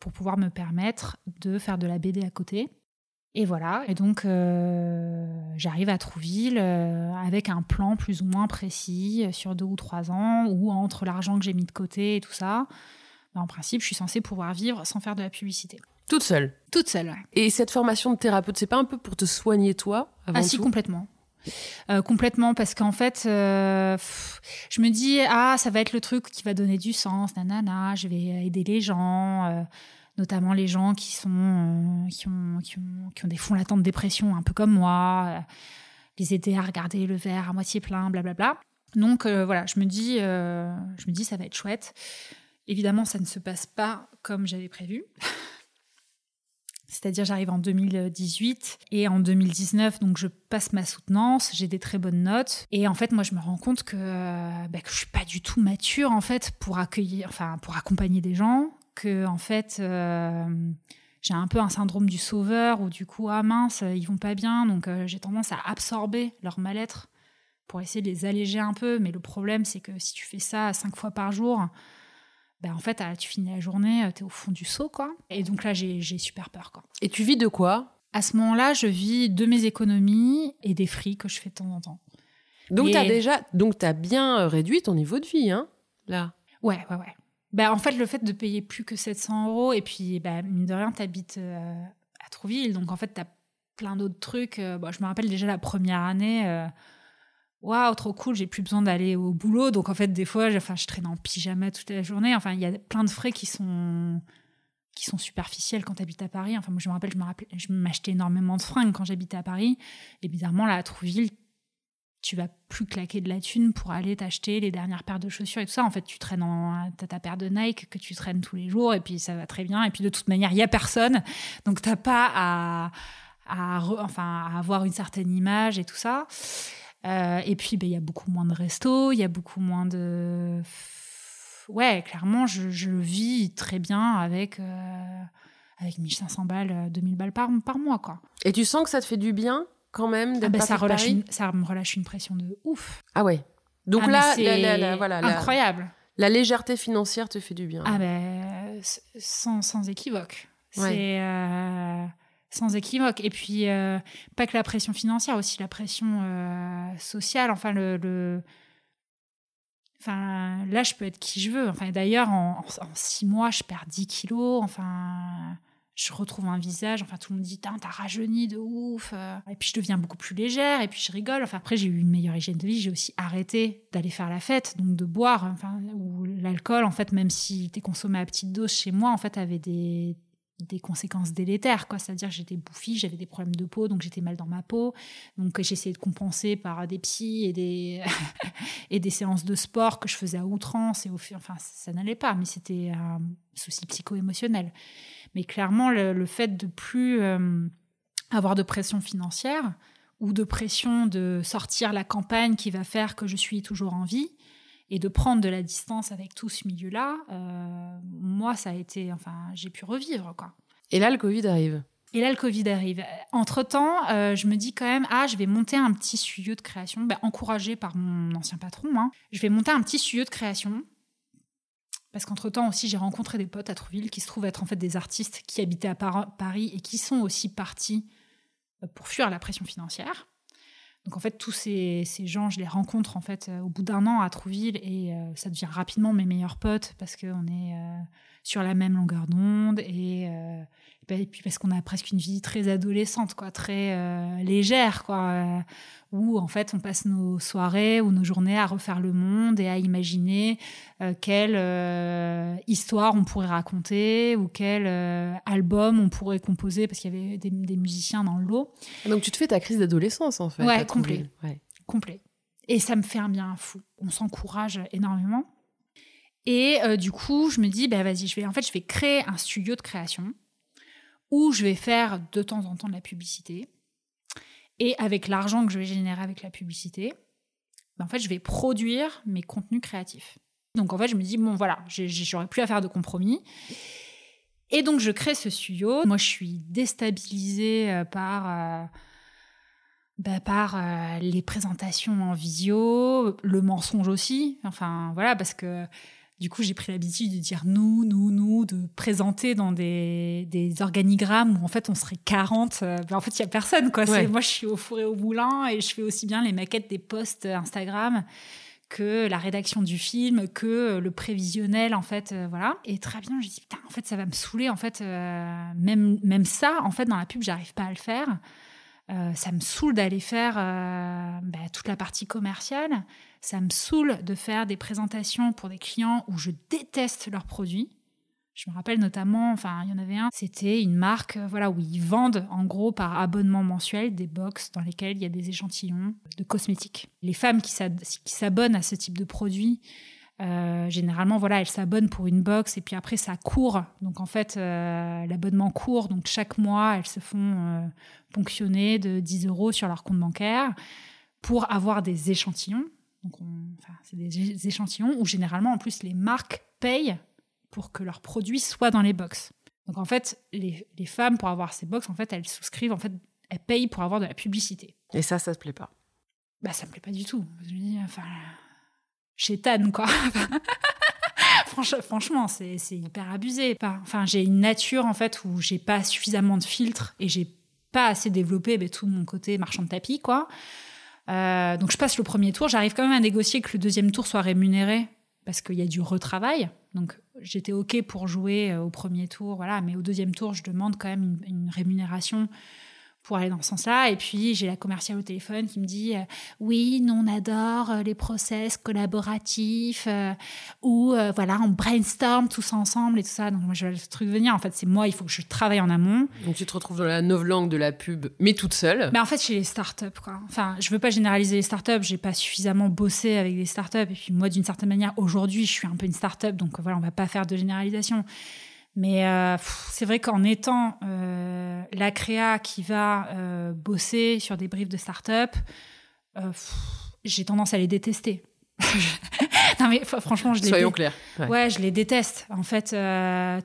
pour pouvoir me permettre de faire de la BD à côté. Et voilà, et donc j'arrive à Trouville avec un plan plus ou moins précis sur deux ou trois ans, ou entre l'argent que j'ai mis de côté et tout ça, bah, en principe, je suis censée pouvoir vivre sans faire de la publicité. Toute seule? Toute seule, Et cette formation de thérapeute, c'est pas un peu pour te soigner toi avant Ah si, complètement. Euh, complètement parce qu'en fait euh, je me dis ah ça va être le truc qui va donner du sens nanana je vais aider les gens euh, notamment les gens qui sont qui ont, qui, ont, des fonds latents de dépression un peu comme moi les aider à regarder le verre à moitié plein blablabla donc voilà je me dis je me dis ça va être chouette Évidemment, ça ne se passe pas comme j'avais prévu. C'est-à-dire, j'arrive en 2018 et en 2019, donc je passe ma soutenance, j'ai des très bonnes notes. Et en fait, moi, je me rends compte que, euh, bah, je suis pas du tout mature en fait pour accueillir, enfin pour accompagner des gens. Que en fait, euh, j'ai un peu un syndrome du sauveur où du coup, ah mince, ils vont pas bien, donc euh, j'ai tendance à absorber leur mal-être pour essayer de les alléger un peu. Mais le problème, c'est que si tu fais ça cinq fois par jour, ben en fait, tu finis la journée, euh, tu es au fond du seau, quoi. Et donc là, j'ai super peur, quoi. Et tu vis de quoi? À ce moment-là, je vis de mes économies et des fris que je fais de temps en temps. Donc, tu as déjà, donc as bien euh, réduit ton niveau de vie, hein, là? Ouais, ouais, ouais. Ben, en fait, le fait de payer plus que 700 euros, et puis, ben, mine de rien, tu habites euh, à Trouville, donc en fait, tu as plein d'autres trucs. Bon, je me rappelle déjà la première année waouh, trop cool, j'ai plus besoin d'aller au boulot. Donc en fait, des fois, enfin, je traîne en pyjama toute la journée. Enfin, il y a plein de frais qui sont qui sont superficiels quand tu habites à Paris. Enfin, moi, je me rappelle, je m'achetais énormément de fringues quand j'habitais à Paris. Et bizarrement, là, à Trouville, tu vas plus claquer de la thune pour aller t'acheter les dernières paires de chaussures et tout ça. En fait, tu traînes en, t'as ta paire de Nike que tu traînes tous les jours et puis ça va très bien. Et puis de toute manière, il y a personne, donc t'as pas à, à, enfin, à avoir une certaine image et tout ça. Euh, et puis, ben, il y a beaucoup moins de restos, il y a beaucoup moins de. Ouais, clairement, je, je vis très bien avec. Euh, avec 1500 balles, 2000 balles par, par mois, quoi. Et tu sens que ça te fait du bien quand même ah ben, ça, relâche une, ça me relâche une pression de ouf. Ah ouais. Donc ah, là, c'est voilà, incroyable. La, légèreté financière te fait du bien. Ah ben, sans, sans équivoque. C'est euh, sans équivoque. Et puis, euh, pas que la pression financière, aussi la pression euh, sociale. Enfin, le, Enfin, là, je peux être qui je veux. Enfin, d'ailleurs, en, six mois, je perds 10 kilos. Enfin, je retrouve un visage, enfin tout le monde dit t'as rajeuni de ouf, euh. et puis je deviens beaucoup plus légère, et puis je rigole. Enfin après j'ai eu une meilleure hygiène de vie, j'ai aussi arrêté d'aller faire la fête, donc de boire, enfin ou l'alcool en fait même si était consommé à petite dose chez moi en fait avait des des conséquences délétères quoi. C'est-à-dire j'étais bouffie j'avais des problèmes de peau donc j'étais mal dans ma peau. Donc j'essayais de compenser par des psys et des et des séances de sport que je faisais à outrance et au enfin ça n'allait pas mais c'était un souci psycho-émotionnel. Mais clairement, le, fait de plus euh, avoir de pression financière ou de pression de sortir la campagne qui va faire que je suis toujours en vie et de prendre de la distance avec tout ce milieu-là, euh, moi, ça a été, enfin, j'ai pu revivre, quoi. Et là, le Covid arrive. Et là, le Covid arrive. Entre-temps, euh, je me dis quand même, ah, je vais monter un petit studio de création, ben, encouragé par mon ancien patron. Hein. Je vais monter un petit studio de création parce qu'entre-temps aussi, j'ai rencontré des potes à Trouville qui se trouvent être en fait des artistes qui habitaient à Paris et qui sont aussi partis euh, pour fuir la pression financière. Donc en fait, tous ces, gens, je les rencontre euh, au bout d'un an à Trouville et euh, ça devient rapidement mes meilleurs potes parce qu'on est sur la même longueur d'onde et, et, puis parce qu'on a presque une vie très adolescente, quoi, très légère, quoi, où en fait on passe nos soirées ou nos journées à refaire le monde et à imaginer euh, quelle euh, histoire on pourrait raconter ou quel euh, album on pourrait composer parce qu'il y avait des, musiciens dans le lot. Donc tu te fais ta crise d'adolescence en fait. Ouais, complet. complet. Et ça me fait un bien fou. On s'encourage énormément. Et du coup, je me dis, bah, vas-y, je vais, en fait, je vais créer un studio de création où je vais faire de temps en temps de la publicité et avec l'argent que je vais générer avec la publicité, ben, en fait, je vais produire mes contenus créatifs. Donc en fait, je me dis, bon voilà, j'aurais plus à faire de compromis. Et donc je crée ce studio. Moi, je suis déstabilisée euh, par, euh, bah, par euh, les présentations en visio, le mensonge aussi. Enfin voilà, parce que du coup, j'ai pris l'habitude de dire nous, nous, nous, de présenter dans des, des organigrammes où en fait on serait 40. Euh, ben, en fait, il n'y a personne. Quoi. Moi, je suis au four et au moulin et je fais aussi bien les maquettes des posts Instagram que la rédaction du film, que le prévisionnel, en fait, euh, voilà. Et très bien, je dis, putain, en fait, ça va me saouler, en fait, euh, même, même ça, en fait, dans la pub, j'arrive pas à le faire. Ça me saoule d'aller faire ben, toute la partie commerciale. Ça me saoule de faire des présentations pour des clients où je déteste leurs produits. Je me rappelle notamment, enfin, il y en avait un, c'était une marque, euh, voilà, où ils vendent en gros par abonnement mensuel des box dans lesquelles il y a des échantillons de cosmétiques. Les femmes qui s'abonnent à ce type de produit, euh, généralement, voilà, elles s'abonnent pour une box et puis après ça court. Donc en fait, euh, l'abonnement court. Donc chaque mois, elles se font ponctionner de 10 euros sur leur compte bancaire pour avoir des échantillons. Donc, c'est des échantillons où généralement, en plus, les marques payent pour que leurs produits soient dans les box. Donc, en fait, les, femmes, pour avoir ces box, en fait, elles souscrivent, en fait, elles payent pour avoir de la publicité. Et ça, ça te plaît pas? Bah, ça me plaît pas du tout. Je me dis, enfin, chétane, quoi. franchement, c'est hyper abusé. Enfin, j'ai une nature, en fait, où j'ai pas suffisamment de filtres et j'ai pas assez développé mais, tout mon côté marchand de tapis, quoi. Euh, donc je passe le premier tour. J'arrive quand même à négocier que le deuxième tour soit rémunéré parce qu'il y a du retravail. Donc j'étais OK pour jouer euh, au premier tour, voilà, mais au deuxième tour, je demande quand même une, rémunération pour aller dans ce sens-là. Et puis, j'ai la commerciale au téléphone qui me dit euh, Oui, nous, on adore euh, les process collaboratifs euh, où, voilà, on brainstorm tous ensemble et tout ça. Donc, moi, je vais le truc venir. En fait, c'est moi, il faut que je travaille en amont. Donc, tu te retrouves dans la langue de la pub, mais toute seule. Mais en fait, chez les startups, quoi. Enfin, je veux pas généraliser les startups. J'ai pas suffisamment bossé avec des startups. Et puis, moi, d'une certaine manière, aujourd'hui, je suis un peu une startup. Donc, voilà, on va pas faire de généralisation. Mais euh, c'est vrai qu'en étant euh, la créa qui va euh, bosser sur des briefs de start-up, j'ai tendance à les détester. non mais franchement, je les soyons clairs. Ouais. je les déteste. En fait,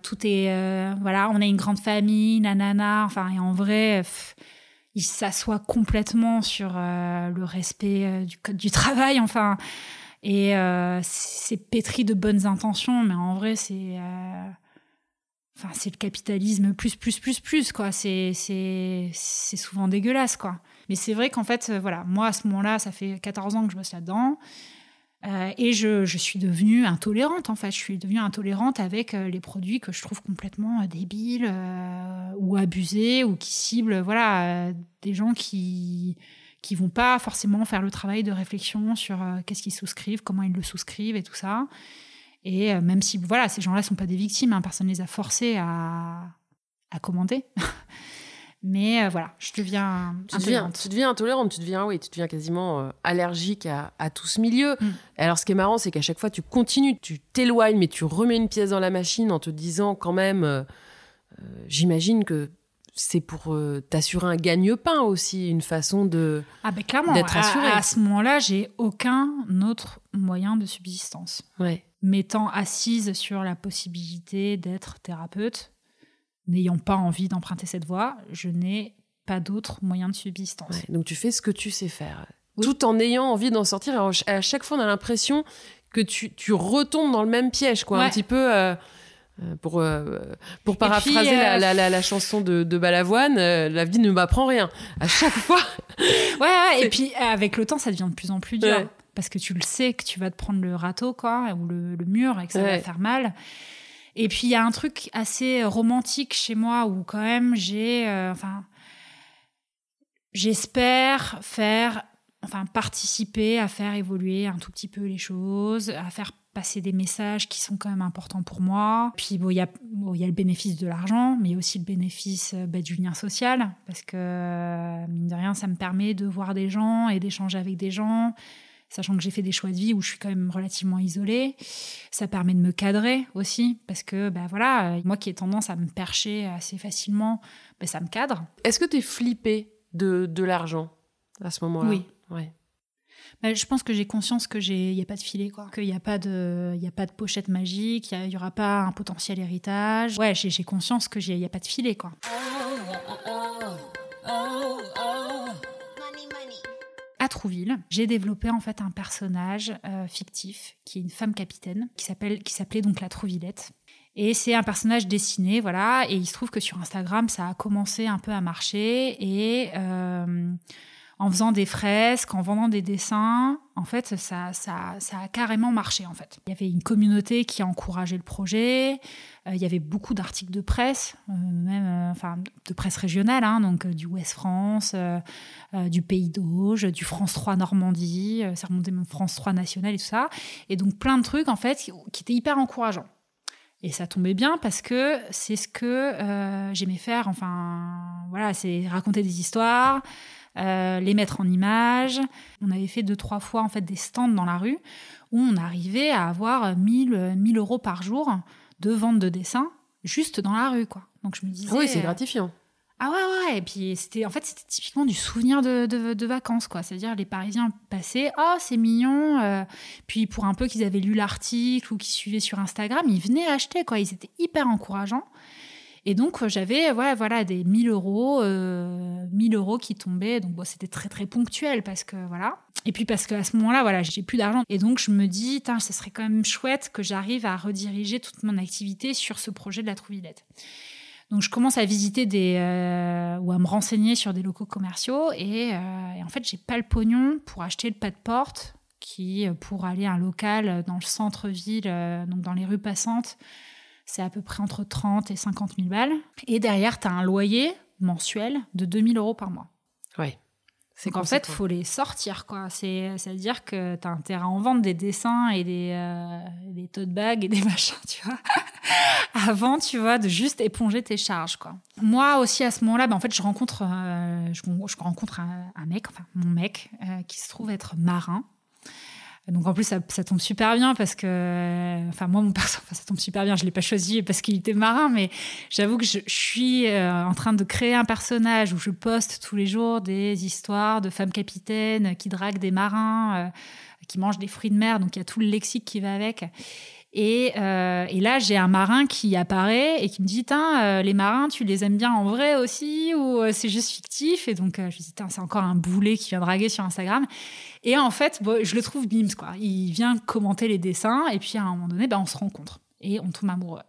tout est voilà, on a une grande famille, nanana. Enfin, et en vrai, il s'assoit complètement sur le respect du code du travail. Enfin, et c'est pétri de bonnes intentions, mais en vrai, c'est Enfin, c'est le capitalisme plus, plus, plus, plus, quoi. C'est, souvent dégueulasse, quoi. Mais c'est vrai qu'en fait, euh, voilà, moi, à ce moment-là, ça fait 14 ans que je bosse là-dedans. Euh, et je, je, suis devenue intolérante, en fait. Je suis devenue intolérante avec euh, les produits que je trouve complètement débiles ou abusés ou qui ciblent, voilà, des gens qui qui vont pas forcément faire le travail de réflexion sur qu'est-ce qu'ils souscrivent, comment ils le souscrivent et tout ça. Et euh, même si, voilà, ces gens-là ne sont pas des victimes, hein, personne ne les a forcés à, à commander. Mais euh, voilà, je deviens tu. Deviens, tu deviens intolérante, tu deviens, oui, tu deviens quasiment euh, allergique à, à, tout ce milieu. Mm. Alors, ce qui est marrant, c'est qu'à chaque fois, tu continues, tu t'éloignes, mais tu remets une pièce dans la machine en te disant quand même, j'imagine que c'est pour t'assurer un gagne-pain aussi, une façon de ah ben clairement, d'être assuré. À, à ce moment-là, j'ai aucun autre moyen de subsistance. Ouais m'étant assise sur la possibilité d'être thérapeute, n'ayant pas envie d'emprunter cette voie, je n'ai pas d'autre moyen de subsistance. donc tu fais ce que tu sais faire, tout en ayant envie d'en sortir. à chaque fois, on a l'impression que tu, tu, retombes dans le même piège, quoi, un petit peu. Euh, euh, pour, euh, pour paraphraser la, la, la, chanson de, de Balavoine, la vie ne m'apprend rien. À chaque fois. ouais, et puis avec le temps, ça devient de plus en plus dur parce que tu le sais que tu vas te prendre le râteau, quoi, ou le, mur, et que ça va faire mal. Et puis, il y a un truc assez romantique chez moi où, quand même, j'ai. Euh, enfin. J'espère faire. Enfin, participer à faire évoluer un tout petit peu les choses, à faire passer des messages qui sont quand même importants pour moi. Puis bon, il y, a, y a le bénéfice de l'argent, mais aussi le bénéfice euh, bah, du lien social, parce que mine de rien, ça me permet de voir des gens et d'échanger avec des gens, sachant que j'ai fait des choix de vie où je suis quand même relativement isolée. Ça permet de me cadrer aussi, parce que ben voilà, moi qui ai tendance à me percher assez facilement, ben ça me cadre. Est-ce que tu es flippée de, de l'argent à ce moment-là? Oui. Ouais. Ben, je pense que j'ai conscience que j'ai, y a pas de filet, quoi. Qu'il n'y a pas de, il y a pas de pochette magique, il y, aura pas un potentiel héritage. Ouais, j'ai, conscience que il y a pas de filet, quoi. Trouville, j'ai développé en fait un personnage euh, fictif qui est une femme capitaine qui s'appelle qui s'appelait donc la Trouvillette. Et c'est un personnage dessiné, voilà. Et il se trouve que sur Instagram, ça a commencé un peu à marcher et euh, en faisant des fresques, en vendant des dessins, en fait, ça, ça, ça a carrément marché, en fait. Il y avait une communauté qui a encouragé le projet, euh, il y avait beaucoup d'articles de presse, euh, même euh, enfin, de presse régionale, hein, donc du Ouest France, du Pays d'Auge, du France 3 Normandie, ça remontait même France 3 National et tout ça. Et donc plein de trucs, en fait, qui, qui étaient hyper encourageants. Et ça tombait bien parce que c'est ce que j'aimais faire. Enfin, voilà, c'est raconter des histoires, euh, les mettre en image. On avait fait deux, trois fois en fait des stands dans la rue où on arrivait à avoir 1000, 1000 euros par jour de vente de dessins juste dans la rue. quoi. Donc je me disais. Oui, c'est gratifiant. Ah ouais, ouais. Et puis, c'était, en fait, c'était typiquement du souvenir de, de, vacances, quoi. C'est-à-dire, les Parisiens passaient, oh, c'est mignon. Euh. puis, pour un peu qu'ils avaient lu l'article ou qu'ils suivaient sur Instagram, ils venaient acheter, quoi. Ils étaient hyper encourageants. Et donc, euh, j'avais voilà, voilà, des 1000 euros, euh, 1000 euros qui tombaient. Donc, c'était très, très ponctuel parce que, voilà. Et puis, parce qu'à ce moment-là, voilà, j'ai plus d'argent. Et donc, je me dis, ce serait quand même chouette que j'arrive à rediriger toute mon activité sur ce projet de la Trouvillette. Donc, je commence à visiter des. Euh, ou à me renseigner sur des locaux commerciaux. Et, euh, et en fait, j'ai pas le pognon pour acheter le pas de porte qui, pour aller à un local dans le centre-ville, donc dans les rues passantes, c'est à peu près entre 30 et 50 000 balles. Et derrière, tu as un loyer mensuel de 2000 euros par mois. Ouais. C'est Donc en fait, faut les sortir, quoi. C'est, c'est-à-dire que tu as intérêt à en vendre des dessins et des, euh, des tote bags et des machins, tu vois. Avant, tu vois, de juste éponger tes charges, quoi. Moi aussi, à ce moment-là, ben, en fait, je rencontre, euh, je, je rencontre un, un mec, enfin, mon mec, euh, qui se trouve être marin. Donc en plus ça, tombe super bien parce que, enfin moi mon perso, ça tombe super bien. Je l'ai pas choisi parce qu'il était marin, mais j'avoue que je, je suis euh, en train de créer un personnage où je poste tous les jours des histoires de femmes capitaines qui draguent des marins, euh, qui mangent des fruits de mer. Donc il y a tout le lexique qui va avec. Et, euh, et, là, j'ai un marin qui apparaît et qui me dit euh, les marins, tu les aimes bien en vrai aussi ou euh, c'est juste fictif? Et donc, je me dis c'est encore un boulet qui vient draguer sur Instagram. Et en fait, bon, je le trouve bims, quoi. Il vient commenter les dessins et puis à un moment donné, bah, on se rencontre et on tombe amoureux.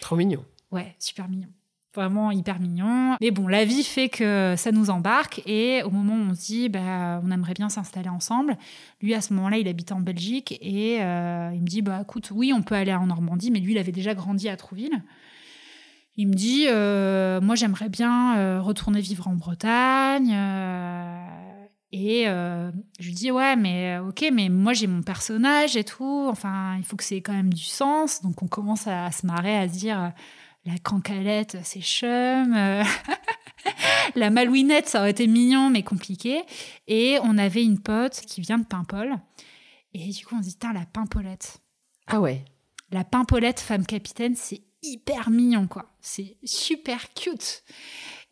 Trop mignon. Ouais, super mignon vraiment hyper mignon. Mais bon, la vie fait que ça nous embarque et au moment où on se dit, bah, on aimerait bien s'installer ensemble, lui à ce moment-là, il habitait en Belgique et euh, il me dit, bah écoute, oui, on peut aller en Normandie, mais lui, il avait déjà grandi à Trouville. Il me dit, euh, moi, j'aimerais bien euh, retourner vivre en Bretagne. Et je lui dis, ouais, mais ok, mais moi, j'ai mon personnage et tout. Enfin, il faut que c'est quand même du sens. Donc, on commence à se marrer, à se dire la cancalette, c'est chum. la malouinette, ça aurait été mignon, mais compliqué. Et on avait une pote qui vient de Paimpol. Et du coup, on se dit, la pimpolette. Ah ouais. La pimpolette femme capitaine, c'est hyper mignon, quoi. C'est super cute.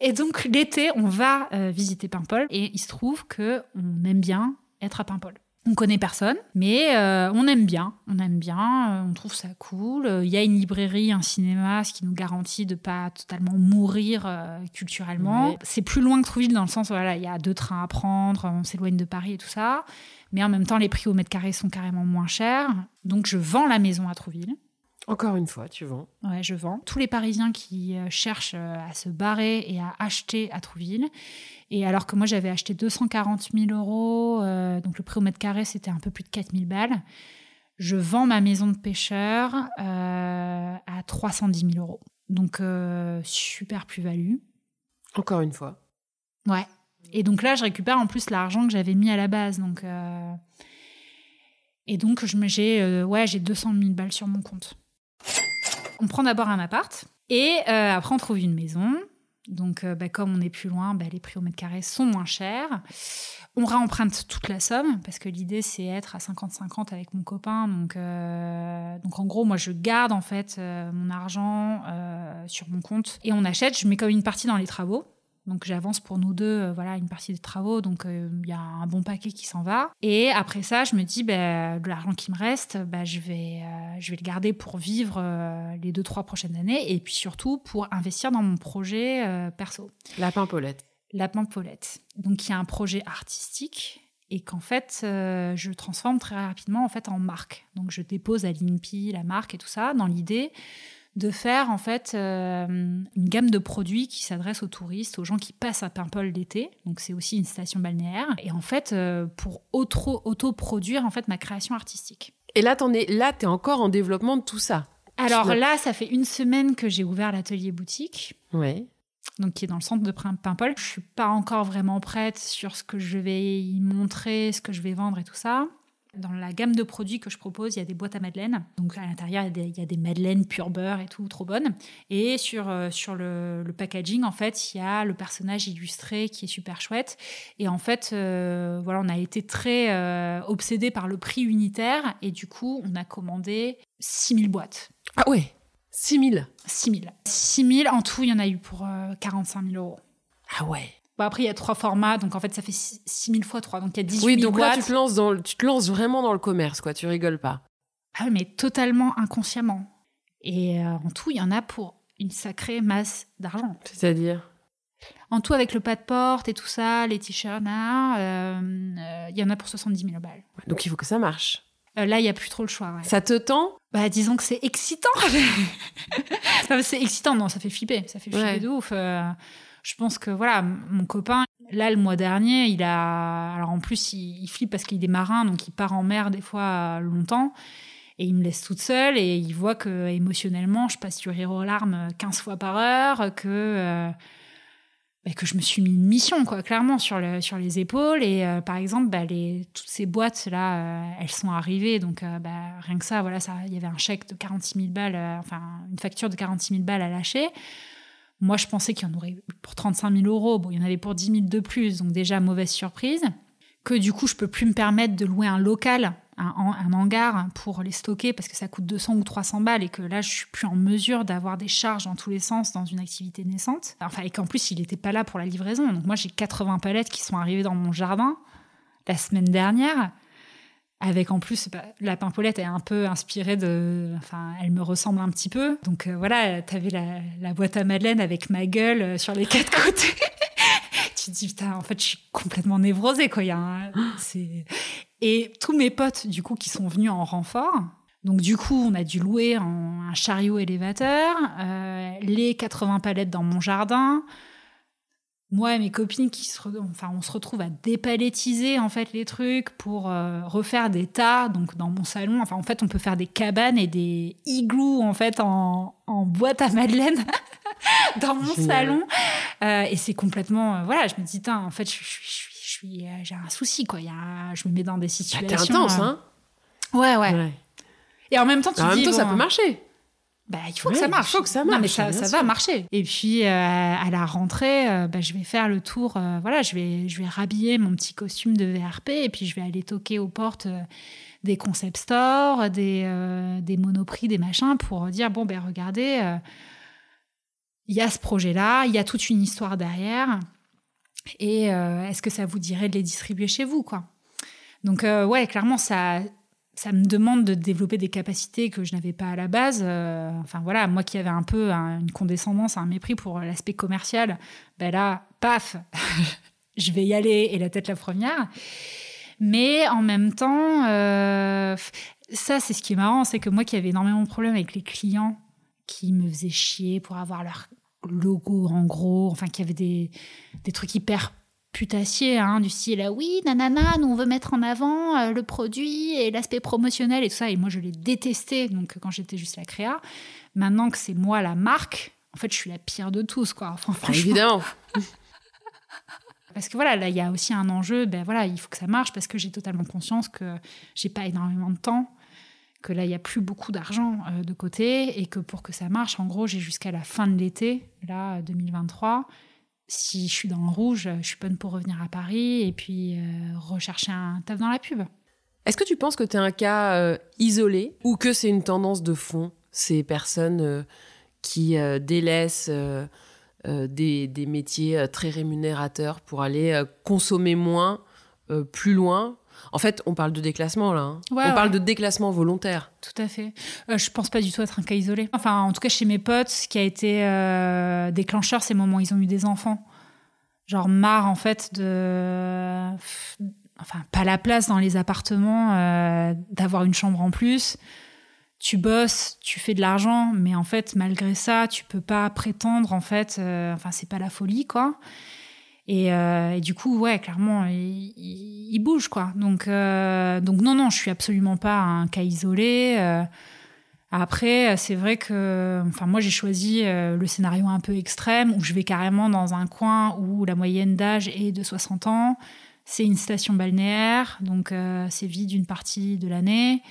Et donc, l'été, on va euh, visiter Paimpol. Et il se trouve que on aime bien être à Paimpol. On connaît personne, mais euh, on aime bien. On aime bien, euh, on trouve ça cool. Il y a une librairie, un cinéma, ce qui nous garantit de pas totalement mourir euh, culturellement. C'est plus loin que Trouville dans le sens où voilà, il y a deux trains à prendre, on s'éloigne de Paris et tout ça. Mais en même temps, les prix au mètre carré sont carrément moins chers. Donc je vends la maison à Trouville. Encore une fois, tu vends. Ouais, je vends. Tous les Parisiens qui euh, cherchent euh, à se barrer et à acheter à Trouville. Et alors que moi, j'avais acheté 240 000 euros, euh, donc le prix au mètre carré, c'était un peu plus de 4 000 balles. Je vends ma maison de pêcheur euh, à 310 000 euros. Donc, euh, super plus-value. Encore une fois. Ouais. Et donc là, je récupère en plus l'argent que j'avais mis à la base. Donc, Et donc, je me- j'ai ouais, j'ai 200 000 balles sur mon compte. On prend d'abord un appart et euh, après on trouve une maison. Donc euh, bah, comme on est plus loin, bah, les prix au mètre carré sont moins chers. On réemprunte toute la somme parce que l'idée c'est être à 50-50 avec mon copain. Donc, euh, donc en gros moi je garde en fait mon argent sur mon compte et on achète. Je mets comme une partie dans les travaux. Donc j'avance pour nous deux, euh, voilà, une partie des travaux, donc euh, il y a un bon paquet qui s'en va. Et après ça, je me dis, bah, de l'argent qui me reste, bah, je, vais, euh, je vais le garder pour vivre les deux, trois prochaines années, et puis surtout pour investir dans mon projet perso. La pimpolette. La Pampolette. Donc il y a un projet artistique et qu'en fait euh, je transforme très rapidement en fait en marque. Donc je dépose à l'INPI la marque et tout ça dans l'idée de faire en fait euh, une gamme de produits qui s'adresse aux touristes, aux gens qui passent à Paimpol l'été. Donc c'est aussi une station balnéaire et en fait euh, pour auto autoproduire en fait ma création artistique. Et là, t'en es, là, t'es encore en développement de tout ça. Alors là, ça fait une semaine que j'ai ouvert l'atelier boutique. Ouais. donc qui est dans le centre de Paimpol. Je suis pas encore vraiment prête sur ce que je vais y montrer, ce que je vais vendre et tout ça. Dans la gamme de produits que je propose, il y a des boîtes à madeleine. Donc à l'intérieur, il y a des, il y a des madeleines pur beurre et tout, trop bonnes. Et sur, euh, sur le, le packaging, en fait, il y a le personnage illustré qui est super chouette. Et en fait, euh, voilà, on a été très euh, obsédé par le prix unitaire. Et du coup, on a commandé 6000 boîtes. Ah ouais. 6000. 6000. 6000 en tout, il y en a eu pour euh, 45 000 euros. Ah ouais. Bon, après, il y a trois formats, donc en fait, ça fait 6000 fois 3. Donc il y a 18 Oui, 000 donc là, tu te, lances dans, le- tu te lances vraiment dans le commerce, quoi. Tu rigoles pas. Ah oui, mais totalement inconsciemment. Et euh, en tout, il y en a pour une sacrée masse d'argent. C'est-à-dire? En tout, avec le pas de porte et tout ça, les t-shirts, euh, euh, il y en a pour 70 000 balles. Donc il faut que ça marche. Là, il n'y a plus trop le choix. ouais. Ça te tend? Bah, disons que c'est excitant. C'est excitant, non, ça fait flipper. Ça fait flipper Ouais. de ouf. Euh, je pense que, voilà, mon copain, là, le mois dernier, il a. Alors, en plus, il, il flippe parce qu'il est marin, donc il part en mer des fois euh, longtemps. Et il me laisse toute seule et il voit que émotionnellement, je passe du rire aux larmes 15 fois par heure, que. euh, bah, que je me suis mis une mission, quoi, clairement, sur, le, sur les épaules. Et euh, par exemple, bah, les, toutes ces boîtes-là, euh, elles sont arrivées. Donc, euh, bah, rien que ça, voilà, ça, il y avait un chèque de 46 000 balles, enfin, une facture de 46 000 balles à lâcher. Moi, je pensais qu'il y en aurait pour 35 000 euros. Bon, il y en avait pour 10 000 de plus. Donc, déjà, mauvaise surprise. Que du coup, je peux plus me permettre de louer un local un, hangar pour les stocker parce que ça coûte 200 ou 300 balles et que là, je suis plus en mesure d'avoir des charges dans tous les sens dans une activité naissante. Enfin, et qu'en plus, il n'était pas là pour la livraison. Donc moi, j'ai 80 palettes qui sont arrivées dans mon jardin la semaine dernière. Avec en plus, bah, la pimpolette est un peu inspirée de. Enfin, elle me ressemble un petit peu. Donc euh, voilà, tu avais la, boîte à Madeleine avec ma gueule euh, sur les quatre côtés. tu te dis, putain, en fait, je suis complètement névrosée, quoi. Y a et tous mes potes, du coup, qui sont venus en renfort, donc du coup, on a dû louer un, chariot élévateur, euh, les 80 palettes dans mon jardin. Moi et mes copines qui se, enfin, on se retrouve à dépalettiser en fait les trucs pour euh, refaire des tas donc dans mon salon. Enfin, en fait, on peut faire des cabanes et des igloos en fait en, boîte à madeleine dans mon salon. Euh, et c'est complètement, voilà, je me dis, en fait, je, je, euh, j'ai un souci, quoi. Y a, je me mets dans des situations. Bah, t'es intense, euh, hein ouais, ouais, Et en même temps, tu en dis. même temps, ça peut marcher. Bah, il faut que ça marche. Il faut que ça marche. mais ça, ça va marcher. Et puis, euh, à la rentrée, bah, je vais faire le tour. voilà, je vais, je vais rhabiller mon petit costume de VRP et puis je vais aller toquer aux portes des concept stores, des, des monoprix, des machins pour dire bon, ben regardez, il y a ce projet-là, il y a toute une histoire derrière. Et euh, est-ce que ça vous dirait de les distribuer chez vous, quoi? Donc euh, ouais, clairement, ça, ça me demande de développer des capacités que je n'avais pas à la base. Euh, enfin voilà, moi qui avais un peu une condescendance, un mépris pour l'aspect commercial, ben là, paf, je vais y aller et la tête la première. Mais en même temps, ça c'est ce qui est marrant, c'est que moi qui avais énormément de problèmes avec les clients qui me faisaient chier pour avoir leur logo en gros, enfin qu'il y avait des, des trucs hyper putassiers, hein, du style oui, nanana, nous on veut mettre en avant euh, le produit et l'aspect promotionnel et tout ça. Et moi je l'ai détesté donc quand j'étais juste la créa. Maintenant que c'est moi la marque, en fait je suis la pire de tous quoi. Enfin, franchement. Évidemment. parce que voilà, là il y a aussi un enjeu, ben voilà, il faut que ça marche parce que j'ai totalement conscience que j'ai pas énormément de temps que là, il n'y a plus beaucoup d'argent euh, de côté et que pour que ça marche, en gros, j'ai jusqu'à la fin de l'été, là, 2023. Si je suis dans le rouge, je suis bonne pour revenir à Paris et puis euh, rechercher un taf dans la pub. Est-ce que tu penses que tu es un cas euh, isolé ou que c'est une tendance de fond, ces personnes qui délaissent des, métiers très rémunérateurs pour aller consommer moins, plus loin en fait, on parle de déclassement là. Hein. on parle de déclassement volontaire. Tout à fait. Euh, je pense pas du tout être un cas isolé. Enfin, en tout cas, chez mes potes, ce qui a été euh, déclencheur, c'est le moment où ils ont eu des enfants. Genre marre en fait de, enfin, pas la place dans les appartements, euh, d'avoir une chambre en plus. Tu bosses, tu fais de l'argent, mais en fait, malgré ça, tu peux pas prétendre en fait. enfin, c'est pas la folie quoi. Euh, et, du coup, ouais, clairement, il, bouge, quoi. Donc, euh, donc, non, non, je suis absolument pas un cas isolé. Euh. après, c'est vrai que, enfin, moi, j'ai choisi le scénario un peu extrême où je vais carrément dans un coin où la moyenne d'âge est de 60 ans. C'est une station balnéaire, donc c'est vide une partie de l'année.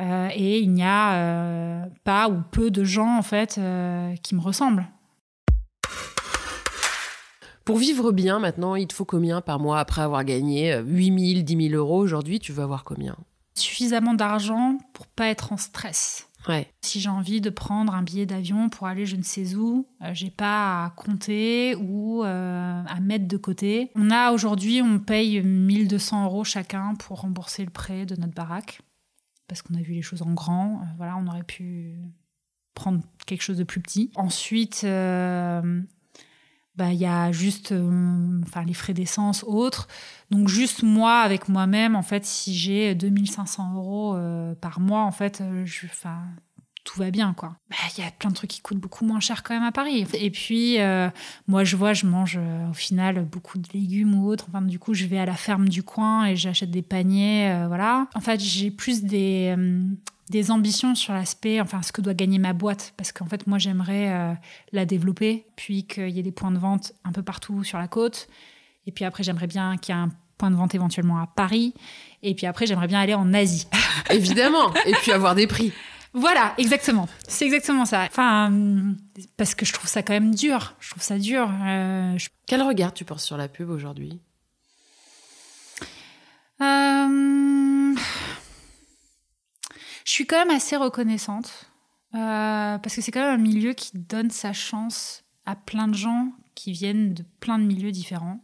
et il n'y a pas ou peu de gens, en fait, qui me ressemblent. Pour vivre bien, maintenant, il te faut combien par mois après avoir gagné 8 000, 10 000 euros Aujourd'hui, tu veux avoir combien? Suffisamment d'argent pour pas être en stress. Ouais. Si j'ai envie de prendre un billet d'avion pour aller je ne sais où, euh, j'ai pas à compter ou euh, à mettre de côté. On a aujourd'hui, on paye 1200 euros chacun pour rembourser le prêt de notre baraque parce qu'on a vu les choses en grand. Euh, voilà, on aurait pu prendre quelque chose de plus petit. Ensuite, bah il y a juste euh, enfin les frais d'essence autres. Donc juste moi avec moi-même en fait si j'ai 2500 euros euh, par mois en fait euh, je enfin tout va bien, quoi. Bah, il y a plein de trucs qui coûtent beaucoup moins cher quand même à Paris. Et puis, euh, moi, je vois, je mange euh, au final beaucoup de légumes ou autres. Enfin, du coup, je vais à la ferme du coin et j'achète des paniers, euh, voilà. En fait, j'ai plus des, des ambitions sur l'aspect, enfin, ce que doit gagner ma boîte. Parce qu'en fait, moi, j'aimerais la développer, puis qu'il y ait des points de vente un peu partout sur la côte. Et puis après, j'aimerais bien qu'il y ait un point de vente éventuellement à Paris. Et puis après, j'aimerais bien aller en Asie. Évidemment. Et puis avoir des prix. Voilà, exactement. C'est exactement ça. Enfin, parce que je trouve ça quand même dur. Je trouve ça dur. Euh, Quel regard tu portes sur la pub aujourd'hui? Euh, Je suis quand même assez reconnaissante. Euh, parce que c'est quand même un milieu qui donne sa chance à plein de gens qui viennent de plein de milieux différents.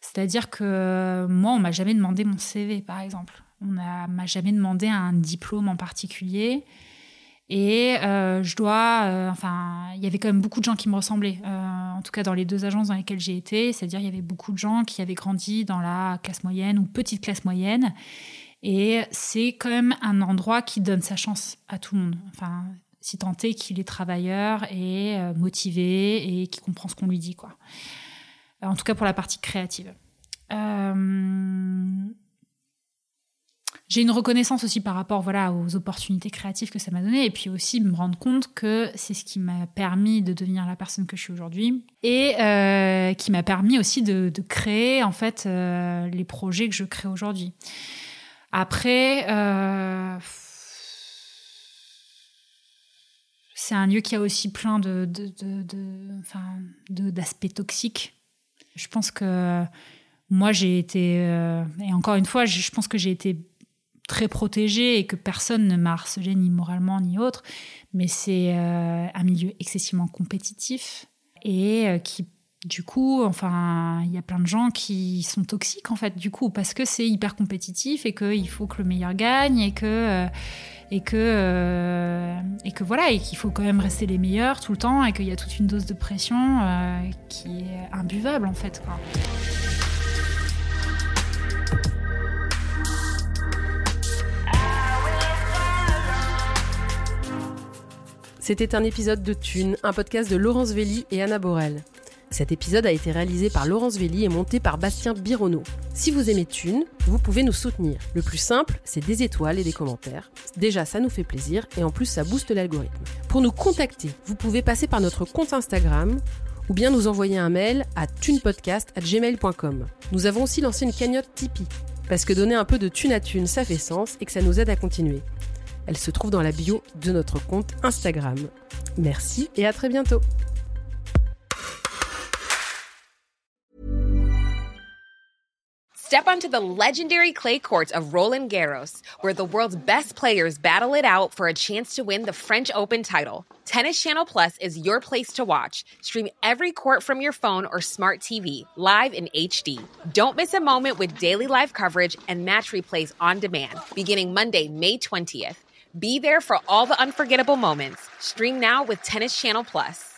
C'est-à-dire que moi, on m'a jamais demandé mon CV, par exemple. On m'a jamais demandé un diplôme en particulier. Et euh, je dois, euh, enfin, il y avait quand même beaucoup de gens qui me ressemblaient, euh, en tout cas dans les deux agences dans lesquelles j'ai été, c'est-à-dire il y avait beaucoup de gens qui avaient grandi dans la classe moyenne ou petite classe moyenne, et c'est quand même un endroit qui donne sa chance à tout le monde. Enfin, si tant est qu'il est travailleur et motivé et qui comprend ce qu'on lui dit, quoi. En tout cas pour la partie créative. Euh, j'ai une reconnaissance aussi par rapport voilà aux opportunités créatives que ça m'a donné et puis aussi me rendre compte que c'est ce qui m'a permis de devenir la personne que je suis aujourd'hui et euh, qui m'a permis aussi de, créer en fait euh, les projets que je crée aujourd'hui. Après, euh, c'est un lieu qui a aussi plein de, d'aspects toxiques. Je pense que moi j'ai été et encore une fois je pense que j'ai été très protégée et que personne ne m'a harcelé ni moralement ni autre, mais c'est euh, un milieu excessivement compétitif et euh, qui du coup, enfin, il y a plein de gens qui sont toxiques en fait, du coup, parce que c'est hyper compétitif et qu'il faut que le meilleur gagne et que euh, et que et que voilà et qu'il faut quand même rester les meilleurs tout le temps et qu'il y a toute une dose de pression qui est imbuvable en fait. C'était un épisode de Thune, un podcast de Laurence Velli et Anna Borel. Cet épisode a été réalisé par Laurence Velli et monté par Bastien Bironneau. Si vous aimez Thune, vous pouvez nous soutenir. Le plus simple, c'est des étoiles et des commentaires. Déjà, ça nous fait plaisir et en plus, ça booste l'algorithme. Pour nous contacter, vous pouvez passer par notre compte Instagram ou bien nous envoyer un mail à thunepodcast.gmail.com. Nous avons aussi lancé une cagnotte Tipeee, parce que donner un peu de thune à thune, ça fait sens et que ça nous aide à continuer. Elle se trouve dans la bio de notre compte Instagram. Merci et à très bientôt. Step onto the legendary clay courts of Roland Garros, where the world's best players battle it out for a chance to win the French Open title. Tennis Channel Plus is your place to watch. Stream every court from your phone or smart TV, live in HD. Don't miss a moment with daily live coverage and match replays on demand, beginning Monday, May 20th. Be there for all the unforgettable moments. Stream now with Tennis Channel Plus.